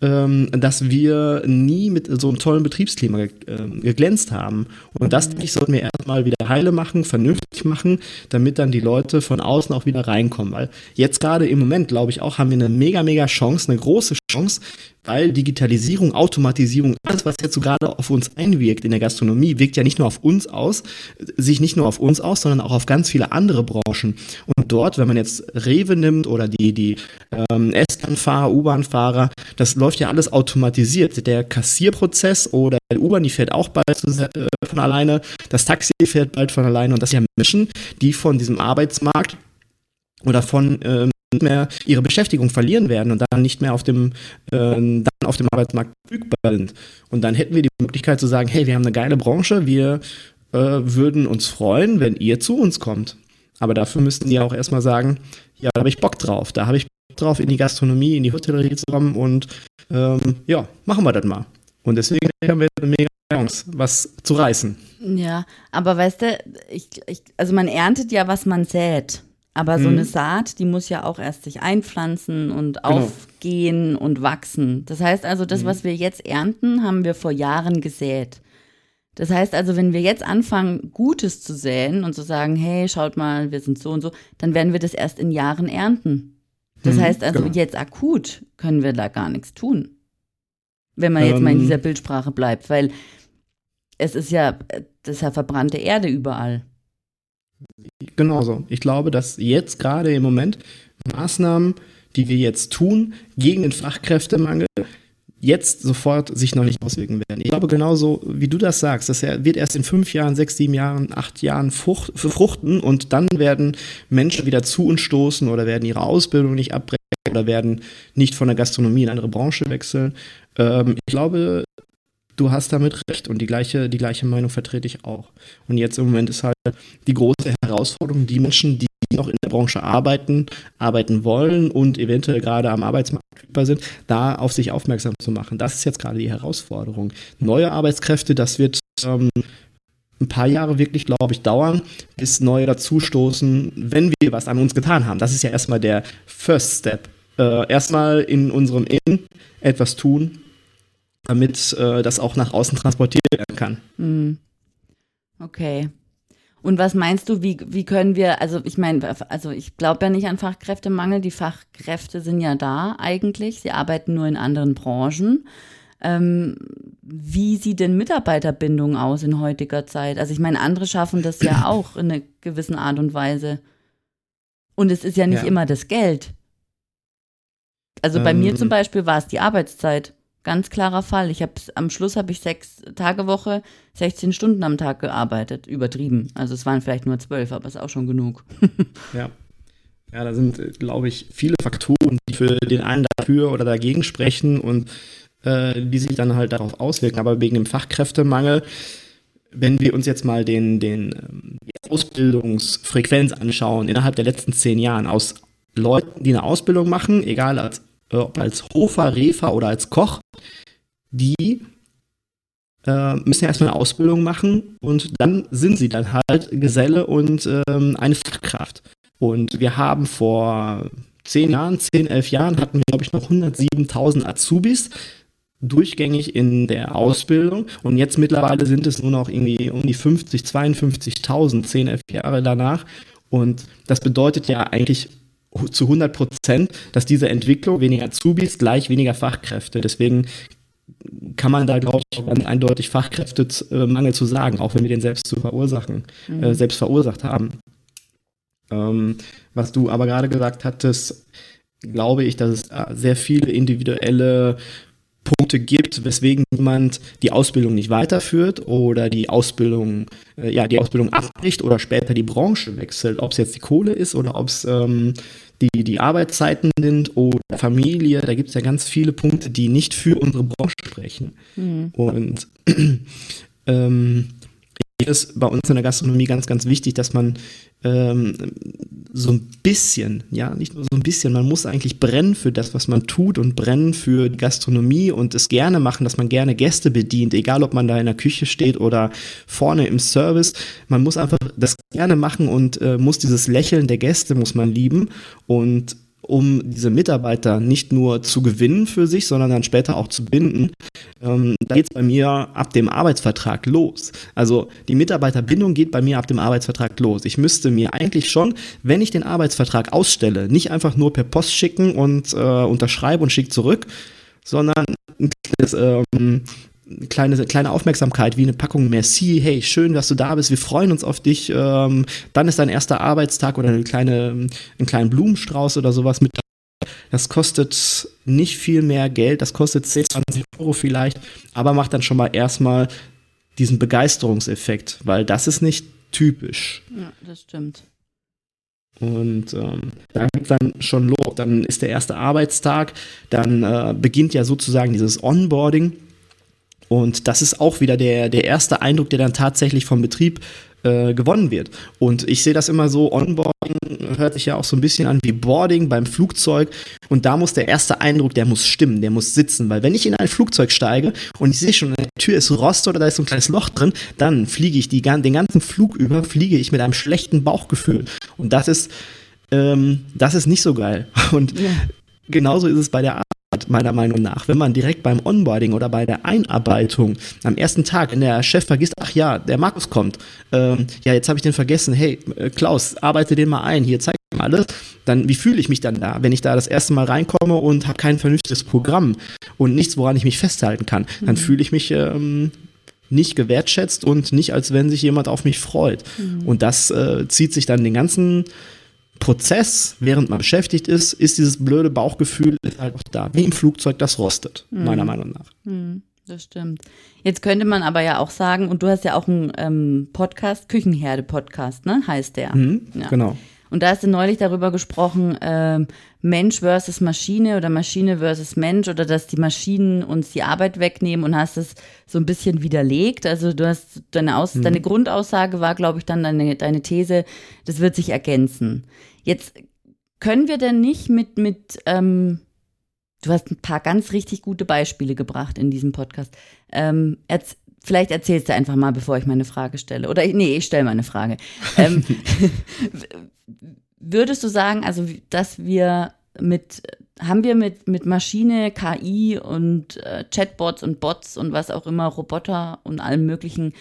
ähm, dass wir nie mit so einem tollen Betriebsklima ge äh, geglänzt haben. Und das, denke ich, sollten wir erstmal wieder heile machen, vernünftig machen, damit dann die Leute von außen auch wieder reinkommen. Weil jetzt gerade im Moment, glaube ich auch, haben wir eine mega, mega Chance, eine große Chance, weil Digitalisierung, Automatisierung, alles, was jetzt so gerade auf uns einwirkt in der Gastronomie, wirkt ja nicht nur auf uns aus, sich nicht nur auf uns aus, sondern auch auf ganz viele andere Branchen. Und dort, wenn man jetzt Rewe nimmt oder die, die ähm, S-Bahn-Fahrer, U-Bahn-Fahrer, das läuft ja alles automatisiert. Der Kassierprozess oder der U-Bahn, die fährt auch bald äh, von alleine, das Taxi fährt bald von alleine und das sind ja Menschen, die von diesem Arbeitsmarkt oder von ähm, mehr ihre Beschäftigung verlieren werden und dann nicht mehr auf dem, äh, dann auf dem Arbeitsmarkt verfügbar sind. Und dann hätten wir die Möglichkeit zu sagen, hey, wir haben eine geile Branche, wir äh, würden uns freuen, wenn ihr zu uns kommt. Aber dafür müssten die auch erstmal sagen, ja, da habe ich Bock drauf, da habe ich Bock drauf, in die Gastronomie, in die Hotellerie zu kommen und ähm, ja, machen wir das mal. Und deswegen haben wir eine mega Chance, was zu reißen. Ja, aber weißt du, ich, ich, also man erntet ja, was man sät. Aber so eine mhm. Saat, die muss ja auch erst sich einpflanzen und genau. aufgehen und wachsen. Das heißt also, das, mhm. was wir jetzt ernten, haben wir vor Jahren gesät. Das heißt also, wenn wir jetzt anfangen, Gutes zu säen und zu sagen, hey, schaut mal, wir sind so und so, dann werden wir das erst in Jahren ernten. Das mhm, heißt also, genau. jetzt akut können wir da gar nichts tun. Wenn man jetzt ähm, mal in ähm. dieser Bildsprache bleibt, weil es ist ja, das ist ja verbrannte Erde überall. Genauso. Ich glaube, dass jetzt gerade im Moment Maßnahmen, die wir jetzt tun gegen den Fachkräftemangel, jetzt sofort sich noch nicht auswirken werden. Ich glaube genauso, wie du das sagst, das wird erst in fünf Jahren, sechs, sieben Jahren, acht Jahren frucht, fruchten und dann werden Menschen wieder zu uns stoßen oder werden ihre Ausbildung nicht abbrechen oder werden nicht von der Gastronomie in eine andere Branche wechseln. Ähm, ich glaube, du hast damit recht und die gleiche, die gleiche Meinung vertrete ich auch. Und jetzt im Moment ist halt die große Herausforderung, die Menschen, die noch in der Branche arbeiten, arbeiten wollen und eventuell gerade am Arbeitsmarkt verfügbar sind, da auf sich aufmerksam zu machen. Das ist jetzt gerade die Herausforderung. Neue Arbeitskräfte, das wird ähm, ein paar Jahre wirklich, glaube ich, dauern, bis neue dazustoßen, wenn wir was an uns getan haben. Das ist ja erstmal der First Step. Äh, erstmal in unserem Innen etwas tun, damit äh, das auch nach außen transportiert werden kann. Hm. Okay. Und was meinst du, wie, wie können wir, also ich meine, also ich glaube ja nicht an Fachkräftemangel, die Fachkräfte sind ja da eigentlich, sie arbeiten nur in anderen Branchen. Ähm, wie sieht denn Mitarbeiterbindung aus in heutiger Zeit? Also ich meine, andere schaffen das ja auch in einer gewissen Art und Weise. Und es ist ja nicht ja. immer das Geld. Also bei ähm, mir zum Beispiel war es die Arbeitszeit. Ganz klarer Fall. Ich habe am Schluss habe ich sechs Tage Woche, 16 Stunden am Tag gearbeitet. Übertrieben. Also es waren vielleicht nur zwölf, aber ist auch schon genug. ja. Ja, da sind, glaube ich, viele Faktoren, die für den einen dafür oder dagegen sprechen und äh, die sich dann halt darauf auswirken. Aber wegen dem Fachkräftemangel, wenn wir uns jetzt mal den, den ähm, die Ausbildungsfrequenz anschauen innerhalb der letzten zehn Jahren aus Leuten, die eine Ausbildung machen, egal als ob als Hofer, Refer oder als Koch, die äh, müssen erstmal eine Ausbildung machen und dann sind sie dann halt Geselle und ähm, eine Fachkraft. Und wir haben vor zehn Jahren, zehn, elf Jahren hatten wir, glaube ich, noch 107.000 Azubis durchgängig in der Ausbildung und jetzt mittlerweile sind es nur noch irgendwie um die 50, 52.000, zehn, elf Jahre danach. Und das bedeutet ja eigentlich zu 100 Prozent, dass diese Entwicklung weniger Azubis gleich weniger Fachkräfte. Deswegen kann man da, glaube ich, ganz eindeutig Fachkräftemangel zu sagen, auch wenn wir den selbst zu verursachen, mhm. äh, selbst verursacht haben. Ähm, was du aber gerade gesagt hattest, glaube ich, dass es äh, sehr viele individuelle Punkte gibt, weswegen jemand die Ausbildung nicht weiterführt oder die Ausbildung, äh, ja, die Ausbildung abbricht oder später die Branche wechselt, ob es jetzt die Kohle ist oder ob es ähm, die, die Arbeitszeiten sind oder Familie, da gibt es ja ganz viele Punkte, die nicht für unsere Branche sprechen. Mhm. Und ähm, ist bei uns in der Gastronomie ganz, ganz wichtig, dass man ähm, so ein bisschen, ja, nicht nur so ein bisschen, man muss eigentlich brennen für das, was man tut und brennen für Gastronomie und es gerne machen, dass man gerne Gäste bedient, egal ob man da in der Küche steht oder vorne im Service. Man muss einfach das gerne machen und äh, muss dieses Lächeln der Gäste muss man lieben und um diese Mitarbeiter nicht nur zu gewinnen für sich, sondern dann später auch zu binden. Ähm, da geht es bei mir ab dem Arbeitsvertrag los. Also die Mitarbeiterbindung geht bei mir ab dem Arbeitsvertrag los. Ich müsste mir eigentlich schon, wenn ich den Arbeitsvertrag ausstelle, nicht einfach nur per Post schicken und äh, unterschreibe und schicke zurück, sondern ein kleines ähm, kleine, kleine Aufmerksamkeit wie eine Packung Merci, hey, schön, dass du da bist, wir freuen uns auf dich. Ähm, dann ist dein erster Arbeitstag oder eine kleine, einen kleinen Blumenstrauß oder sowas mit. Das kostet nicht viel mehr Geld, das kostet 10, 20 Euro vielleicht, aber macht dann schon mal erstmal diesen Begeisterungseffekt, weil das ist nicht typisch. Ja, das stimmt. Und ähm, da geht es dann schon los. Dann ist der erste Arbeitstag, dann äh, beginnt ja sozusagen dieses Onboarding und das ist auch wieder der, der erste Eindruck, der dann tatsächlich vom Betrieb äh, gewonnen wird. Und ich sehe das immer so, Onboarding hört sich ja auch so ein bisschen an wie Boarding beim Flugzeug. Und da muss der erste Eindruck, der muss stimmen, der muss sitzen. Weil wenn ich in ein Flugzeug steige und ich sehe schon, die Tür ist Rost oder da ist so ein kleines Loch drin, dann fliege ich die, den ganzen Flug über, fliege ich mit einem schlechten Bauchgefühl. Und das ist, ähm, das ist nicht so geil. Und ja. genauso ist es bei der Arbeit meiner Meinung nach, wenn man direkt beim Onboarding oder bei der Einarbeitung am ersten Tag, wenn der Chef vergisst, ach ja, der Markus kommt, ähm, ja, jetzt habe ich den vergessen, hey, äh, Klaus, arbeite den mal ein, hier zeig mir alles, dann, wie fühle ich mich dann da, wenn ich da das erste Mal reinkomme und habe kein vernünftiges Programm und nichts, woran ich mich festhalten kann, dann mhm. fühle ich mich ähm, nicht gewertschätzt und nicht, als wenn sich jemand auf mich freut. Mhm. Und das äh, zieht sich dann den ganzen Prozess, während man beschäftigt ist, ist dieses blöde Bauchgefühl halt auch da, wie im Flugzeug, das rostet, mhm. meiner Meinung nach. Mhm, das stimmt. Jetzt könnte man aber ja auch sagen, und du hast ja auch einen ähm, Podcast, Küchenherde-Podcast, ne, heißt der. Mhm, ja. Genau. Und da hast du neulich darüber gesprochen, äh, Mensch versus Maschine oder Maschine versus Mensch oder dass die Maschinen uns die Arbeit wegnehmen und hast es so ein bisschen widerlegt. Also du hast deine, Aus mhm. deine Grundaussage war, glaube ich, dann deine, deine These, das wird sich ergänzen. Jetzt können wir denn nicht mit, mit ähm, du hast ein paar ganz richtig gute Beispiele gebracht in diesem Podcast. Ähm, Vielleicht erzählst du einfach mal, bevor ich meine Frage stelle. Oder nee, ich stelle meine Frage. ähm, würdest du sagen, also dass wir mit, haben wir mit, mit Maschine, KI und äh, Chatbots und Bots und was auch immer, Roboter und allem möglichen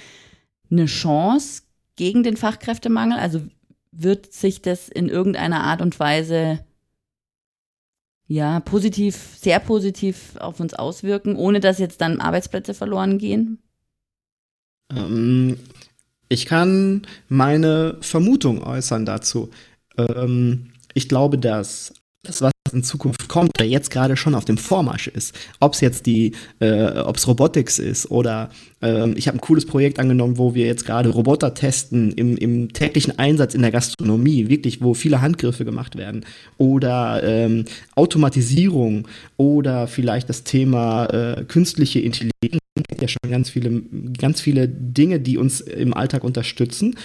eine Chance gegen den Fachkräftemangel? Also wird sich das in irgendeiner Art und Weise ja, positiv, sehr positiv auf uns auswirken, ohne dass jetzt dann Arbeitsplätze verloren gehen? Ähm, ich kann meine Vermutung äußern dazu. Ähm, ich glaube, dass das, was in Zukunft kommt oder jetzt gerade schon auf dem Vormarsch ist, ob es jetzt die, äh, ob es Robotics ist oder äh, ich habe ein cooles Projekt angenommen, wo wir jetzt gerade Roboter testen im, im täglichen Einsatz in der Gastronomie, wirklich, wo viele Handgriffe gemacht werden oder ähm, Automatisierung oder vielleicht das Thema äh, künstliche Intelligenz gibt ja schon ganz viele, ganz viele Dinge, die uns im Alltag unterstützen.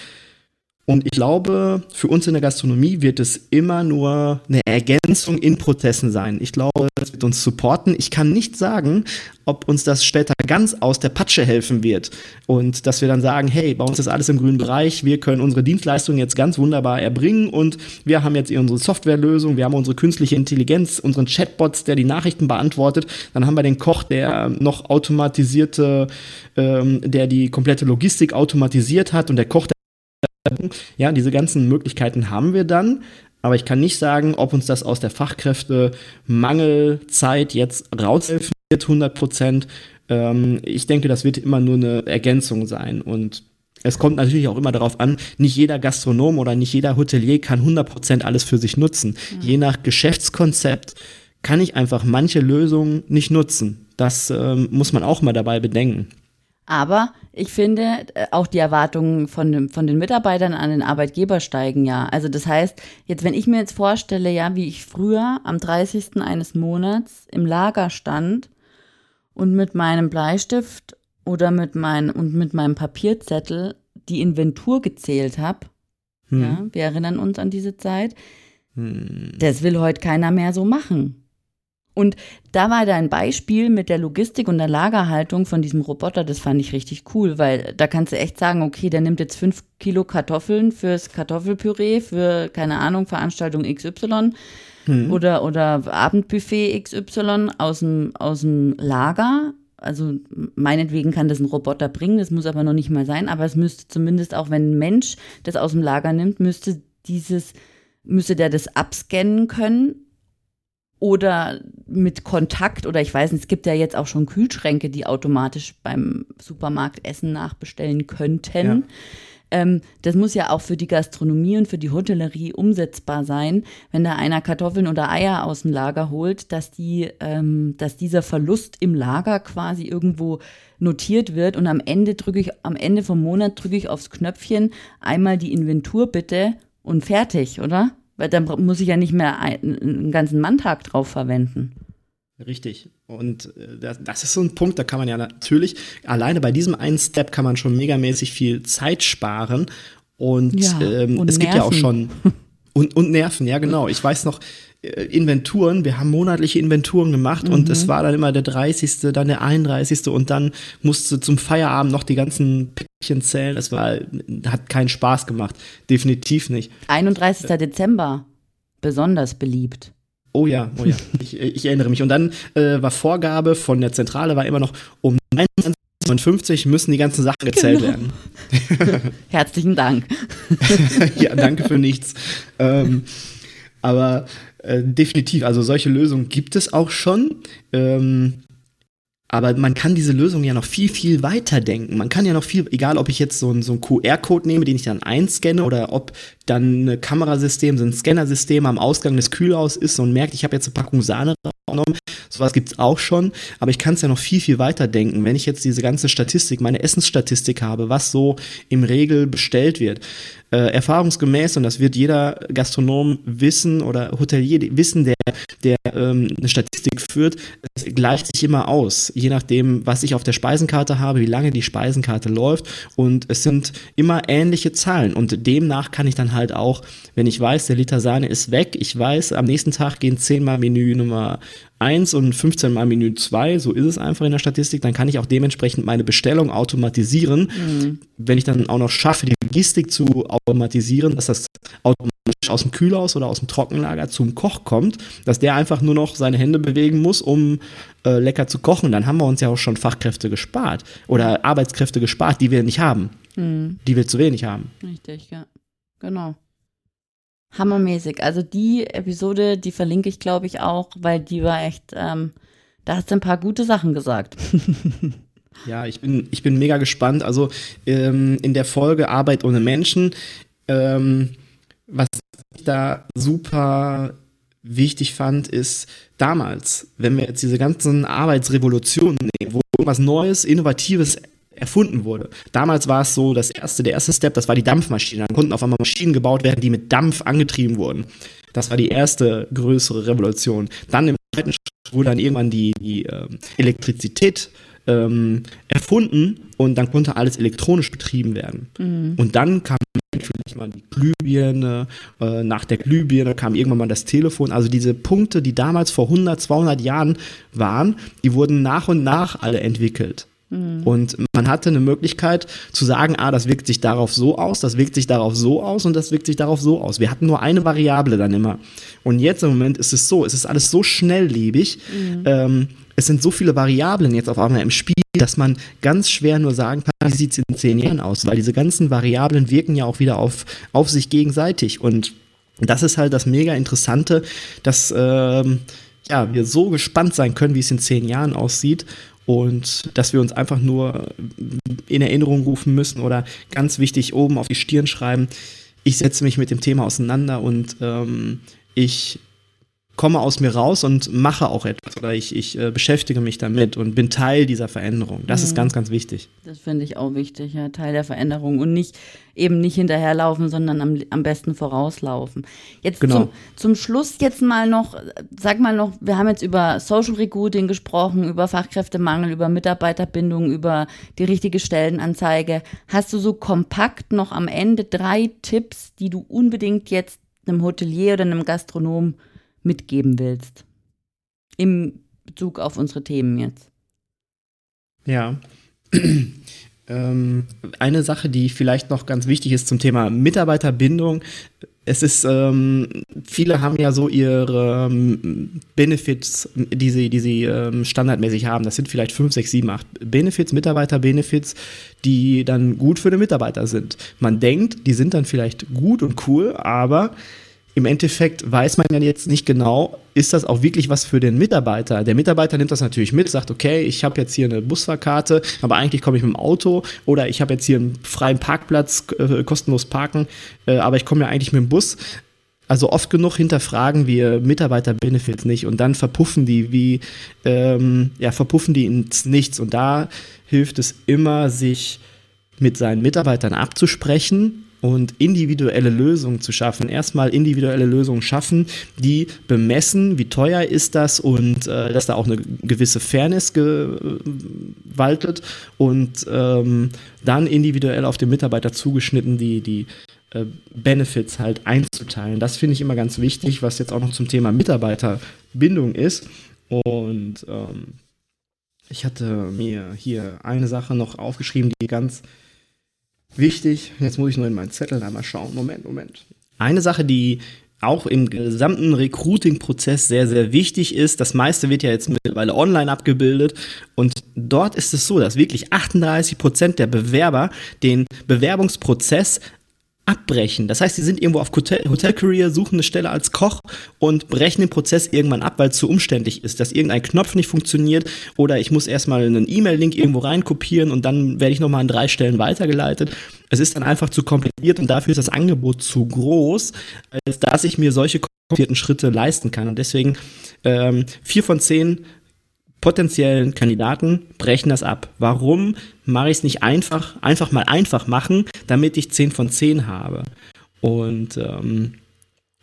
Und ich glaube, für uns in der Gastronomie wird es immer nur eine Ergänzung in Prozessen sein. Ich glaube, es wird uns supporten. Ich kann nicht sagen, ob uns das später ganz aus der Patsche helfen wird. Und dass wir dann sagen, hey, bei uns ist alles im grünen Bereich, wir können unsere Dienstleistungen jetzt ganz wunderbar erbringen und wir haben jetzt unsere Softwarelösung, wir haben unsere künstliche Intelligenz, unseren Chatbots, der die Nachrichten beantwortet. Dann haben wir den Koch, der noch automatisierte, ähm, der die komplette Logistik automatisiert hat und der Koch, ja, diese ganzen Möglichkeiten haben wir dann. Aber ich kann nicht sagen, ob uns das aus der Fachkräftemangelzeit jetzt raushelfen wird, 100 Prozent. Ähm, ich denke, das wird immer nur eine Ergänzung sein. Und es kommt natürlich auch immer darauf an, nicht jeder Gastronom oder nicht jeder Hotelier kann 100 Prozent alles für sich nutzen. Mhm. Je nach Geschäftskonzept kann ich einfach manche Lösungen nicht nutzen. Das ähm, muss man auch mal dabei bedenken. Aber ich finde, äh, auch die Erwartungen von, von den Mitarbeitern an den Arbeitgeber steigen ja. Also das heißt, jetzt, wenn ich mir jetzt vorstelle, ja, wie ich früher am 30. eines Monats im Lager stand und mit meinem Bleistift oder mit, mein, und mit meinem Papierzettel die Inventur gezählt habe, hm. ja, wir erinnern uns an diese Zeit, hm. das will heute keiner mehr so machen. Und da war da ein Beispiel mit der Logistik und der Lagerhaltung von diesem Roboter, das fand ich richtig cool, weil da kannst du echt sagen, okay, der nimmt jetzt fünf Kilo Kartoffeln fürs Kartoffelpüree, für, keine Ahnung, Veranstaltung XY hm. oder, oder Abendbuffet XY aus dem, aus dem Lager. Also meinetwegen kann das ein Roboter bringen, das muss aber noch nicht mal sein, aber es müsste zumindest auch, wenn ein Mensch das aus dem Lager nimmt, müsste dieses, müsste der das abscannen können oder mit Kontakt oder ich weiß nicht, es gibt ja jetzt auch schon Kühlschränke, die automatisch beim Supermarkt Essen nachbestellen könnten. Ja. Ähm, das muss ja auch für die Gastronomie und für die Hotellerie umsetzbar sein, wenn da einer Kartoffeln oder Eier aus dem Lager holt, dass die, ähm, dass dieser Verlust im Lager quasi irgendwo notiert wird und am Ende drücke ich, am Ende vom Monat drücke ich aufs Knöpfchen einmal die Inventur bitte und fertig, oder? Weil dann muss ich ja nicht mehr einen ganzen Manntag drauf verwenden. Richtig. Und äh, das ist so ein Punkt, da kann man ja natürlich, alleine bei diesem einen Step kann man schon megamäßig viel Zeit sparen. Und, ja, ähm, und es gibt ja auch schon. Und, und Nerven, ja, genau. Ich weiß noch, Inventuren, wir haben monatliche Inventuren gemacht mhm. und es mhm. war dann immer der 30., dann der 31. und dann musste zum Feierabend noch die ganzen Päckchen zählen. Das war, hat keinen Spaß gemacht. Definitiv nicht. 31. Äh, Dezember, besonders beliebt. Oh ja, oh ja, ich, ich erinnere mich. Und dann äh, war Vorgabe von der Zentrale war immer noch um 29 müssen die ganzen Sachen gezählt genau. werden. Herzlichen Dank. ja, danke für nichts. Ähm, aber äh, definitiv, also solche Lösungen gibt es auch schon. Ähm, Aber man kann diese Lösung ja noch viel, viel weiter denken. Man kann ja noch viel, egal ob ich jetzt so einen, so einen QR-Code nehme, den ich dann einscanne oder ob dann ein Kamerasystem, so ein Scannersystem am Ausgang des Kühlhaus ist und merkt, ich habe jetzt eine Packung Sahne genommen. Sowas gibt es auch schon, aber ich kann es ja noch viel, viel weiter denken. Wenn ich jetzt diese ganze Statistik, meine Essensstatistik habe, was so im Regel bestellt wird, äh, erfahrungsgemäß, und das wird jeder Gastronom wissen oder Hotelier wissen, der, der ähm, eine Statistik führt, es gleicht sich immer aus, je nachdem, was ich auf der Speisenkarte habe, wie lange die Speisenkarte läuft. Und es sind immer ähnliche Zahlen. Und demnach kann ich dann halt auch, wenn ich weiß, der Liter Sahne ist weg, ich weiß, am nächsten Tag gehen zehnmal Menü Nummer 1 und 15 mal Menü 2, so ist es einfach in der Statistik, dann kann ich auch dementsprechend meine Bestellung automatisieren. Mhm. Wenn ich dann auch noch schaffe, die Logistik zu automatisieren, dass das automatisch aus dem Kühlhaus oder aus dem Trockenlager zum Koch kommt, dass der einfach nur noch seine Hände bewegen muss, um äh, lecker zu kochen, dann haben wir uns ja auch schon Fachkräfte gespart oder Arbeitskräfte gespart, die wir nicht haben, mhm. die wir zu wenig haben. Richtig, ja. Genau. Hammermäßig. Also die Episode, die verlinke ich, glaube ich, auch, weil die war echt, ähm, da hast du ein paar gute Sachen gesagt. ja, ich bin, ich bin mega gespannt. Also ähm, in der Folge Arbeit ohne Menschen, ähm, was ich da super wichtig fand, ist damals, wenn wir jetzt diese ganzen Arbeitsrevolutionen nehmen, wo irgendwas Neues, Innovatives erfunden wurde. Damals war es so, das erste, der erste Step, das war die Dampfmaschine. Dann konnten auf einmal Maschinen gebaut werden, die mit Dampf angetrieben wurden. Das war die erste größere Revolution. Dann im zweiten Schritt wurde dann irgendwann die, die äh, Elektrizität ähm, erfunden und dann konnte alles elektronisch betrieben werden. Mhm. Und dann kam vielleicht mal die Glühbirne, äh, nach der Glühbirne kam irgendwann mal das Telefon. Also diese Punkte, die damals vor 100, 200 Jahren waren, die wurden nach und nach alle entwickelt. Mhm. Und man hatte eine Möglichkeit zu sagen, ah, das wirkt sich darauf so aus, das wirkt sich darauf so aus und das wirkt sich darauf so aus. Wir hatten nur eine Variable dann immer. Und jetzt im Moment ist es so, es ist alles so schnelllebig, mhm. ähm, es sind so viele Variablen jetzt auf einmal im Spiel, dass man ganz schwer nur sagen kann, wie sieht es in zehn Jahren aus, weil diese ganzen Variablen wirken ja auch wieder auf, auf sich gegenseitig. Und das ist halt das mega Interessante, dass ähm, ja, wir so gespannt sein können, wie es in zehn Jahren aussieht und dass wir uns einfach nur in Erinnerung rufen müssen oder ganz wichtig oben auf die Stirn schreiben, ich setze mich mit dem Thema auseinander und ähm, ich komme aus mir raus und mache auch etwas oder ich, ich äh, beschäftige mich damit und bin Teil dieser Veränderung. Das mhm. ist ganz, ganz wichtig. Das finde ich auch wichtig, ja, Teil der Veränderung und nicht eben nicht hinterherlaufen, sondern am, am besten vorauslaufen. Jetzt genau. zum, zum Schluss jetzt mal noch, sag mal noch, wir haben jetzt über Social Recruiting gesprochen, über Fachkräftemangel, über Mitarbeiterbindung, über die richtige Stellenanzeige. Hast du so kompakt noch am Ende drei Tipps, die du unbedingt jetzt einem Hotelier oder einem Gastronom mitgeben willst. Im Bezug auf unsere Themen jetzt. Ja. ähm, eine Sache, die vielleicht noch ganz wichtig ist zum Thema Mitarbeiterbindung. Es ist, ähm, viele haben ja so ihre ähm, Benefits, die sie, die sie ähm, standardmäßig haben. Das sind vielleicht fünf, sechs, sieben, acht Benefits, Mitarbeiter-Benefits, die dann gut für den Mitarbeiter sind. Man denkt, die sind dann vielleicht gut und cool, aber im Endeffekt weiß man ja jetzt nicht genau, ist das auch wirklich was für den Mitarbeiter? Der Mitarbeiter nimmt das natürlich mit, sagt, okay, ich habe jetzt hier eine Busfahrkarte, aber eigentlich komme ich mit dem Auto oder ich habe jetzt hier einen freien Parkplatz, äh, kostenlos parken, äh, aber ich komme ja eigentlich mit dem Bus. Also oft genug hinterfragen wir Mitarbeiter-Benefits nicht und dann verpuffen die wie, ähm, ja, verpuffen die ins Nichts. Und da hilft es immer, sich mit seinen Mitarbeitern abzusprechen und individuelle Lösungen zu schaffen. Erstmal individuelle Lösungen schaffen, die bemessen, wie teuer ist das und äh, dass da auch eine gewisse Fairness gewaltet und ähm, dann individuell auf den Mitarbeiter zugeschnitten die, die äh, Benefits halt einzuteilen. Das finde ich immer ganz wichtig, was jetzt auch noch zum Thema Mitarbeiterbindung ist. Und ähm, ich hatte mir hier eine Sache noch aufgeschrieben, die ganz Wichtig, jetzt muss ich nur in meinen Zettel einmal schauen. Moment, Moment. Eine Sache, die auch im gesamten Recruiting-Prozess sehr, sehr wichtig ist. Das meiste wird ja jetzt mittlerweile online abgebildet. Und dort ist es so, dass wirklich 38 Prozent der Bewerber den Bewerbungsprozess abbrechen. Das heißt, sie sind irgendwo auf Hotel, Career, suchen eine Stelle als Koch und brechen den Prozess irgendwann ab, weil es zu umständlich ist, dass irgendein Knopf nicht funktioniert oder ich muss erstmal einen E-Mail-Link irgendwo reinkopieren und dann werde ich nochmal an drei Stellen weitergeleitet. Es ist dann einfach zu kompliziert und dafür ist das Angebot zu groß, als dass ich mir solche komplizierten Schritte leisten kann. Und deswegen ähm, vier von zehn potenziellen Kandidaten brechen das ab. Warum mache ich es nicht einfach, einfach mal einfach machen, damit ich 10 von 10 habe? Und, ähm,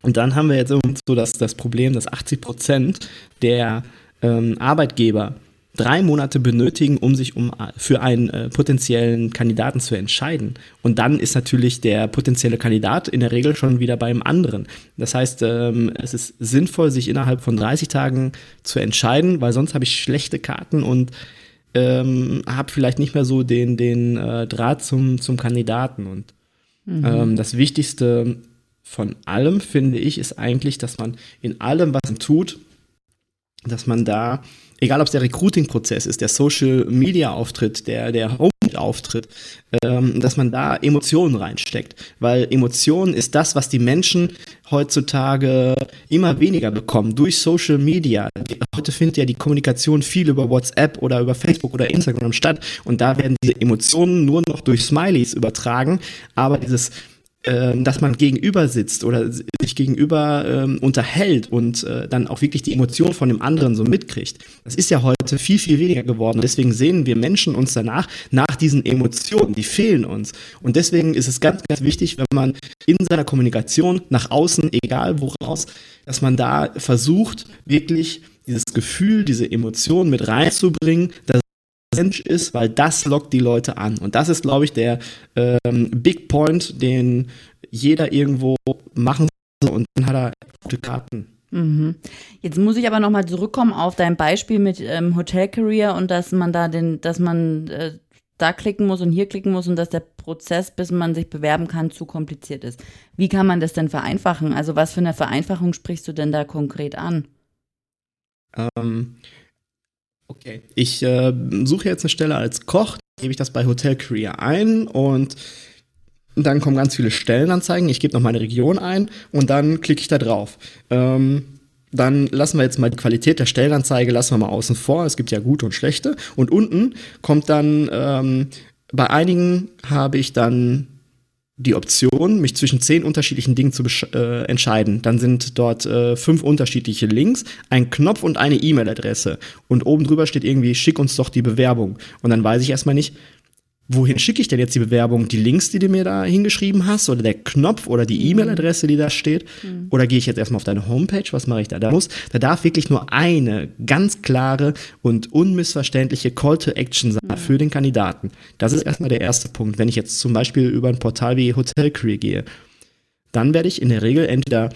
und dann haben wir jetzt so das, das Problem, dass 80 Prozent der ähm, Arbeitgeber drei Monate benötigen, um sich um, für einen äh, potenziellen Kandidaten zu entscheiden. Und dann ist natürlich der potenzielle Kandidat in der Regel schon wieder beim anderen. Das heißt, ähm, es ist sinnvoll, sich innerhalb von 30 Tagen zu entscheiden, weil sonst habe ich schlechte Karten und ähm, habe vielleicht nicht mehr so den, den äh, Draht zum, zum Kandidaten. Und mhm. ähm, das Wichtigste von allem, finde ich, ist eigentlich, dass man in allem, was man tut, dass man da egal ob es der Recruiting-Prozess ist, der Social-Media-Auftritt, der, der Homepage-Auftritt, ähm, dass man da Emotionen reinsteckt. Weil Emotionen ist das, was die Menschen heutzutage immer weniger bekommen durch Social Media. Heute findet ja die Kommunikation viel über WhatsApp oder über Facebook oder Instagram statt und da werden diese Emotionen nur noch durch Smileys übertragen, aber dieses dass man gegenüber sitzt oder sich gegenüber ähm, unterhält und äh, dann auch wirklich die Emotion von dem anderen so mitkriegt. Das ist ja heute viel, viel weniger geworden. Deswegen sehen wir Menschen uns danach nach diesen Emotionen, die fehlen uns. Und deswegen ist es ganz, ganz wichtig, wenn man in seiner Kommunikation nach außen, egal woraus, dass man da versucht, wirklich dieses Gefühl, diese Emotion mit reinzubringen, dass Mensch ist, weil das lockt die Leute an. Und das ist, glaube ich, der ähm, Big Point, den jeder irgendwo machen soll und dann hat er gute Karten. Mhm. Jetzt muss ich aber nochmal zurückkommen auf dein Beispiel mit ähm, Hotel Career und dass man da den, dass man äh, da klicken muss und hier klicken muss und dass der Prozess, bis man sich bewerben kann, zu kompliziert ist. Wie kann man das denn vereinfachen? Also was für eine Vereinfachung sprichst du denn da konkret an? Ähm, Okay. Ich äh, suche jetzt eine Stelle als Koch, gebe ich das bei Hotel Career ein und dann kommen ganz viele Stellenanzeigen. Ich gebe noch meine Region ein und dann klicke ich da drauf. Ähm, dann lassen wir jetzt mal die Qualität der Stellenanzeige lassen wir mal außen vor. Es gibt ja gute und schlechte. Und unten kommt dann ähm, bei einigen habe ich dann die Option, mich zwischen zehn unterschiedlichen Dingen zu äh, entscheiden. Dann sind dort äh, fünf unterschiedliche Links, ein Knopf und eine E-Mail-Adresse. Und oben drüber steht irgendwie, schick uns doch die Bewerbung. Und dann weiß ich erstmal nicht, wohin schicke ich denn jetzt die Bewerbung? Die Links, die du mir da hingeschrieben hast, oder der Knopf oder die mhm. E-Mail-Adresse, die da steht? Mhm. Oder gehe ich jetzt erstmal auf deine Homepage? Was mache ich da? Da muss, da darf wirklich nur eine ganz klare und unmissverständliche Call to Action sein mhm. für den Kandidaten. Das ist erstmal der erste Punkt. Wenn ich jetzt zum Beispiel über ein Portal wie Hotel Career gehe, dann werde ich in der Regel entweder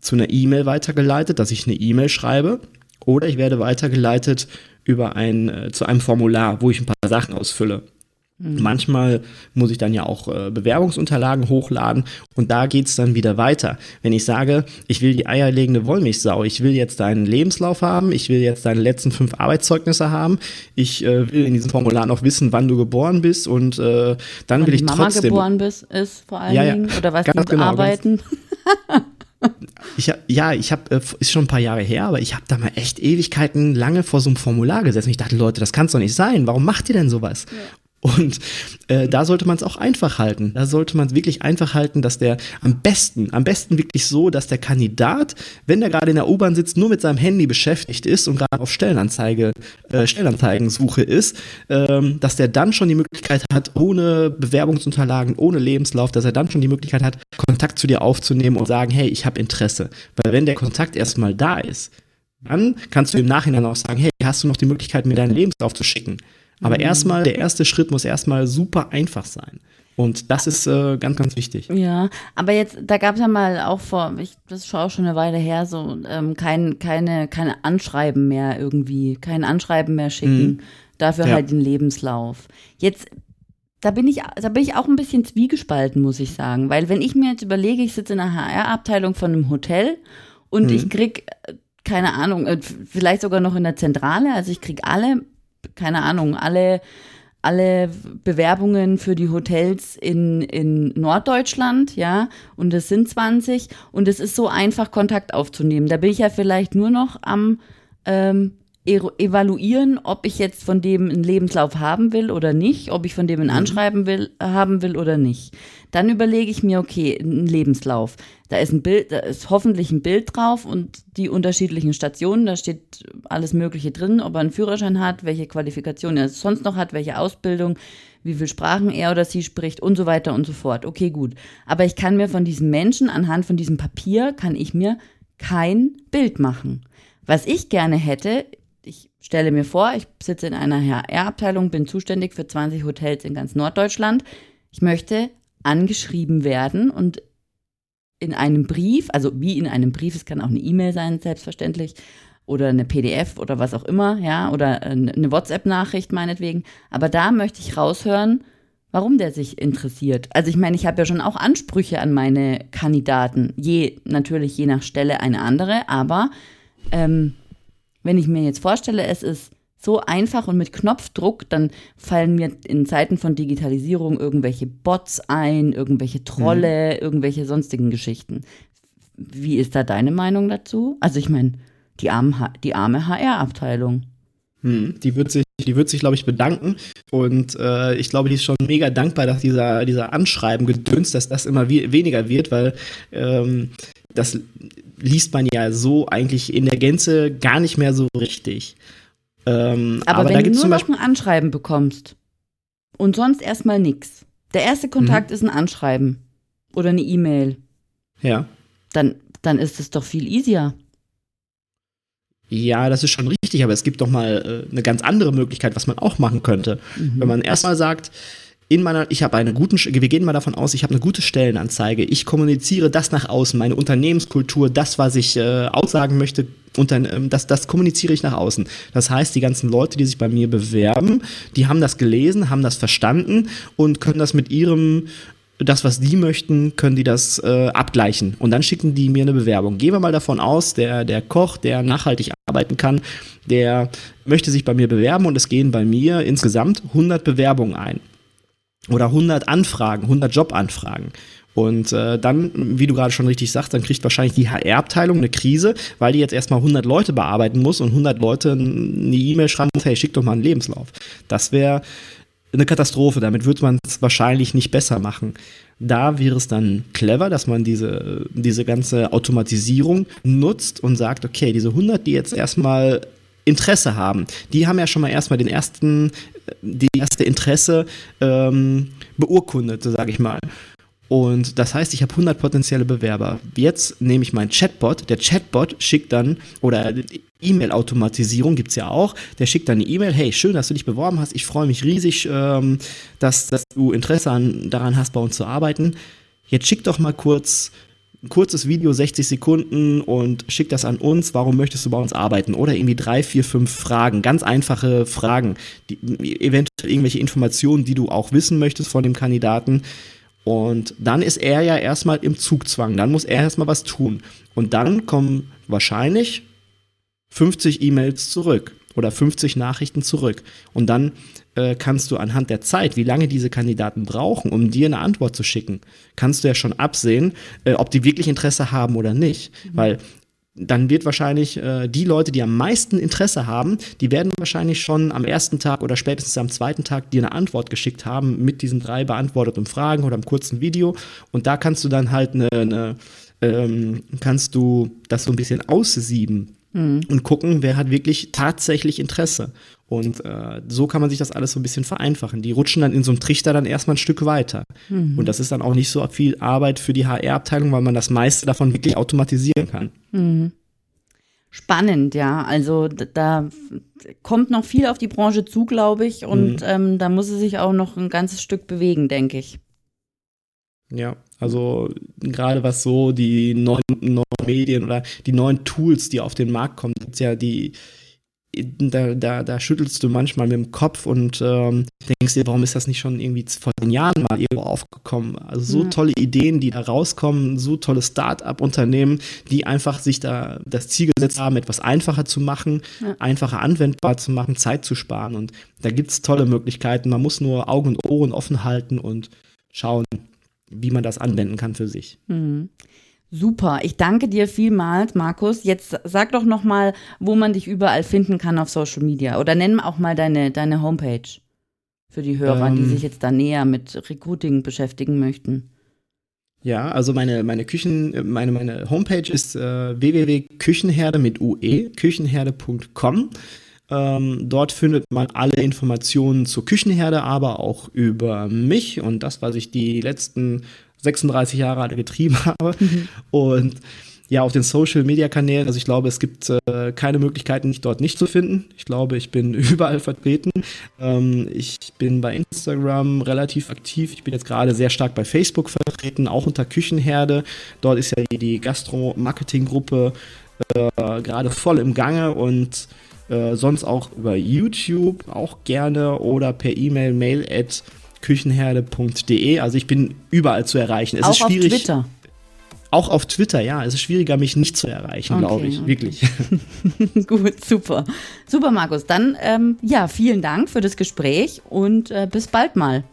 zu einer E-Mail weitergeleitet, dass ich eine E-Mail schreibe, oder ich werde weitergeleitet über ein, äh, zu einem Formular, wo ich ein paar Sachen ausfülle. Mhm. Manchmal muss ich dann ja auch äh, Bewerbungsunterlagen hochladen und da geht es dann wieder weiter. Wenn ich sage, ich will die eierlegende Wollmilchsau, ich will jetzt deinen Lebenslauf haben, ich will jetzt deine letzten fünf Arbeitszeugnisse haben, ich äh, will in diesem Formular noch wissen, wann du geboren bist und äh, dann wann will ich Mama trotzdem. geboren bist, ist vor allen ja, ja, Dingen oder was du genau, arbeiten. ich, ja, ich habe, äh, ist schon ein paar Jahre her, aber ich habe da mal echt Ewigkeiten lange vor so einem Formular gesessen. Ich dachte, Leute, das kann doch nicht sein. Warum macht ihr denn sowas? Ja. Und äh, da sollte man es auch einfach halten. Da sollte man es wirklich einfach halten, dass der am besten, am besten wirklich so, dass der Kandidat, wenn der gerade in der U-Bahn sitzt, nur mit seinem Handy beschäftigt ist und gerade auf Stellenanzeige, äh, Stellenanzeigensuche ist, ähm, dass der dann schon die Möglichkeit hat, ohne Bewerbungsunterlagen, ohne Lebenslauf, dass er dann schon die Möglichkeit hat, Kontakt zu dir aufzunehmen und sagen, hey, ich habe Interesse. Weil wenn der Kontakt erstmal da ist, dann kannst du im Nachhinein auch sagen, hey, hast du noch die Möglichkeit, mir deinen Lebenslauf zu schicken? Aber mhm. erstmal, der erste Schritt muss erstmal super einfach sein. Und das ist äh, ganz, ganz wichtig. Ja, aber jetzt, da gab es ja mal auch vor, ich, das ist auch schon eine Weile her, so ähm, kein, keine, keine Anschreiben mehr irgendwie, kein Anschreiben mehr schicken. Mhm. Dafür ja. halt den Lebenslauf. Jetzt, da bin ich, da bin ich auch ein bisschen zwiegespalten, muss ich sagen. Weil wenn ich mir jetzt überlege, ich sitze in einer HR-Abteilung von einem Hotel und mhm. ich krieg, äh, keine Ahnung, äh, vielleicht sogar noch in der Zentrale, also ich krieg alle keine Ahnung, alle alle Bewerbungen für die Hotels in, in Norddeutschland, ja, und es sind 20 und es ist so einfach, Kontakt aufzunehmen. Da bin ich ja vielleicht nur noch am ähm, evaluieren, ob ich jetzt von dem einen Lebenslauf haben will oder nicht, ob ich von dem ein mhm. Anschreiben will, haben will oder nicht. Dann überlege ich mir, okay, ein Lebenslauf. Da ist ein Bild, da ist hoffentlich ein Bild drauf und die unterschiedlichen Stationen, da steht alles Mögliche drin, ob er einen Führerschein hat, welche Qualifikation er sonst noch hat, welche Ausbildung, wie viele Sprachen er oder sie spricht und so weiter und so fort. Okay, gut. Aber ich kann mir von diesem Menschen anhand von diesem Papier kann ich mir kein Bild machen. Was ich gerne hätte, stelle mir vor, ich sitze in einer HR-Abteilung, bin zuständig für 20 Hotels in ganz Norddeutschland. Ich möchte angeschrieben werden und in einem Brief, also wie in einem Brief, es kann auch eine E-Mail sein, selbstverständlich, oder eine PDF oder was auch immer, ja, oder eine WhatsApp-Nachricht meinetwegen. Aber da möchte ich raushören, warum der sich interessiert. Also ich meine, ich habe ja schon auch Ansprüche an meine Kandidaten, je natürlich je nach Stelle eine andere, aber ähm, wenn ich mir jetzt vorstelle, es ist so einfach und mit Knopfdruck, dann fallen mir in Zeiten von Digitalisierung irgendwelche Bots ein, irgendwelche Trolle, mhm. irgendwelche sonstigen Geschichten. Wie ist da deine Meinung dazu? Also ich meine, die, die arme HR-Abteilung. Hm, die wird sich, die wird sich, glaube ich, bedanken. Und äh, ich glaube, die ist schon mega dankbar, dass dieser, dieser Anschreiben gedönst, dass das immer weniger wird, weil ähm, das liest man ja so eigentlich in der Gänze gar nicht mehr so richtig. Ähm, aber, aber, wenn du nur noch ein Anschreiben bekommst und sonst erstmal nichts, der erste Kontakt mhm. ist ein Anschreiben oder eine E-Mail. Ja. Dann, dann ist es doch viel easier. Ja, das ist schon richtig, aber es gibt doch mal äh, eine ganz andere Möglichkeit, was man auch machen könnte. Mhm. Wenn man erstmal sagt, in meiner, ich habe eine guten, wir gehen mal davon aus, ich habe eine gute Stellenanzeige, ich kommuniziere das nach außen, meine Unternehmenskultur, das, was ich äh, aussagen möchte, unter, ähm, das, das kommuniziere ich nach außen. Das heißt, die ganzen Leute, die sich bei mir bewerben, die haben das gelesen, haben das verstanden und können das mit ihrem das, was die möchten, können die das äh, abgleichen. Und dann schicken die mir eine Bewerbung. Gehen wir mal davon aus, der, der Koch, der nachhaltig arbeiten kann, der möchte sich bei mir bewerben und es gehen bei mir insgesamt 100 Bewerbungen ein oder 100 Anfragen, 100 Jobanfragen. Und äh, dann, wie du gerade schon richtig sagst, dann kriegt wahrscheinlich die HR-Abteilung eine Krise, weil die jetzt erstmal 100 Leute bearbeiten muss und 100 Leute eine E-Mail schreiben muss, hey, schick doch mal einen Lebenslauf. Das wäre eine Katastrophe. Damit würde man es wahrscheinlich nicht besser machen. Da wäre es dann clever, dass man diese, diese ganze Automatisierung nutzt und sagt, okay, diese 100, die jetzt erstmal Interesse haben. Die haben ja schon mal erstmal den ersten, die erste Interesse ähm, beurkundet, so sage ich mal. Und das heißt, ich habe 100 potenzielle Bewerber. Jetzt nehme ich meinen Chatbot. Der Chatbot schickt dann, oder E-Mail-Automatisierung gibt es ja auch, der schickt dann eine E-Mail, hey, schön, dass du dich beworben hast. Ich freue mich riesig, ähm, dass, dass du Interesse an, daran hast, bei uns zu arbeiten. Jetzt schick doch mal kurz ein kurzes Video, 60 Sekunden und schick das an uns, warum möchtest du bei uns arbeiten? Oder irgendwie drei, vier, fünf Fragen, ganz einfache Fragen, die, eventuell irgendwelche Informationen, die du auch wissen möchtest von dem Kandidaten. Und dann ist er ja erstmal im Zugzwang, dann muss er erstmal was tun. Und dann kommen wahrscheinlich 50 E-Mails zurück oder 50 Nachrichten zurück. Und dann äh, kannst du anhand der Zeit, wie lange diese Kandidaten brauchen, um dir eine Antwort zu schicken, kannst du ja schon absehen, äh, ob die wirklich Interesse haben oder nicht. Mhm. Weil dann wird wahrscheinlich äh, die Leute, die am meisten Interesse haben, die werden wahrscheinlich schon am ersten Tag oder spätestens am zweiten Tag dir eine Antwort geschickt haben mit diesen drei beantworteten Fragen oder einem kurzen Video. Und da kannst du dann halt eine, eine ähm, kannst du das so ein bisschen aussieben mhm. und gucken, wer hat wirklich tatsächlich Interesse. Und äh, so kann man sich das alles so ein bisschen vereinfachen. Die rutschen dann in so einem Trichter dann erstmal ein Stück weiter. Mhm. Und das ist dann auch nicht so viel Arbeit für die HR-Abteilung, weil man das meiste davon wirklich automatisieren kann. Mhm. Spannend, ja. Also da kommt noch viel auf die Branche zu, glaube ich. Und mhm. ähm, da muss es sich auch noch ein ganzes Stück bewegen, denke ich. Ja, also gerade was so die neuen, neuen Medien oder die neuen Tools, die auf den Markt kommen, gibt's ja die da, da, da schüttelst du manchmal mit dem Kopf und ähm, denkst dir, warum ist das nicht schon irgendwie vor den Jahren mal irgendwo aufgekommen? Also so ja. tolle Ideen, die da rauskommen, so tolle Start-up-Unternehmen, die einfach sich da das Ziel gesetzt haben, etwas einfacher zu machen, ja. einfacher anwendbar zu machen, Zeit zu sparen. Und da gibt es tolle Möglichkeiten. Man muss nur Augen und Ohren offen halten und schauen, wie man das anwenden kann für sich. Mhm. Super, ich danke dir vielmals, Markus. Jetzt sag doch noch mal, wo man dich überall finden kann auf Social Media oder nenn auch mal deine, deine Homepage für die Hörer, ähm, die sich jetzt da näher mit Recruiting beschäftigen möchten. Ja, also meine, meine Küchen, meine, meine Homepage ist äh, www.küchenherde mit ue, küchenherde.com. Ähm, dort findet man alle Informationen zur Küchenherde, aber auch über mich und das, was ich die letzten 36 Jahre alle getrieben habe. Mhm. Und ja, auf den Social Media Kanälen, also ich glaube, es gibt äh, keine Möglichkeiten, mich dort nicht zu finden. Ich glaube, ich bin überall vertreten. Ähm, ich bin bei Instagram relativ aktiv. Ich bin jetzt gerade sehr stark bei Facebook vertreten, auch unter Küchenherde. Dort ist ja die Gastro-Marketing-Gruppe äh, gerade voll im Gange und äh, sonst auch über YouTube auch gerne oder per E-Mail, mail at küchenherde.de. Also ich bin überall zu erreichen. Es auch ist schwierig. Auf Twitter. Auch auf Twitter, ja. Es ist schwieriger, mich nicht zu erreichen, okay, glaube ich. Okay. Wirklich. Gut, super. Super, Markus. Dann, ähm, ja, vielen Dank für das Gespräch und äh, bis bald mal.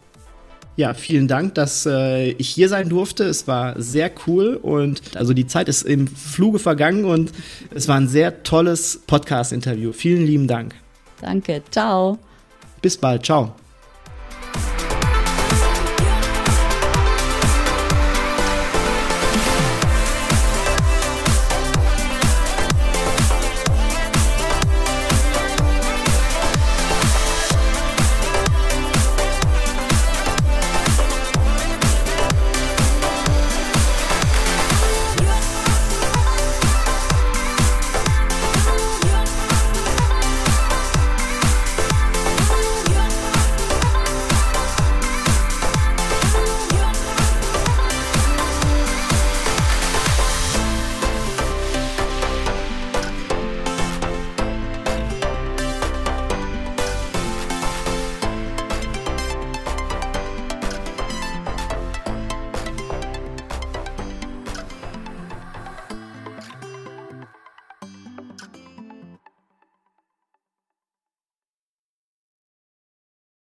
Ja, vielen Dank, dass äh, ich hier sein durfte. Es war sehr cool und also die Zeit ist im Fluge vergangen und es war ein sehr tolles Podcast-Interview. Vielen lieben Dank. Danke, ciao. Bis bald, ciao.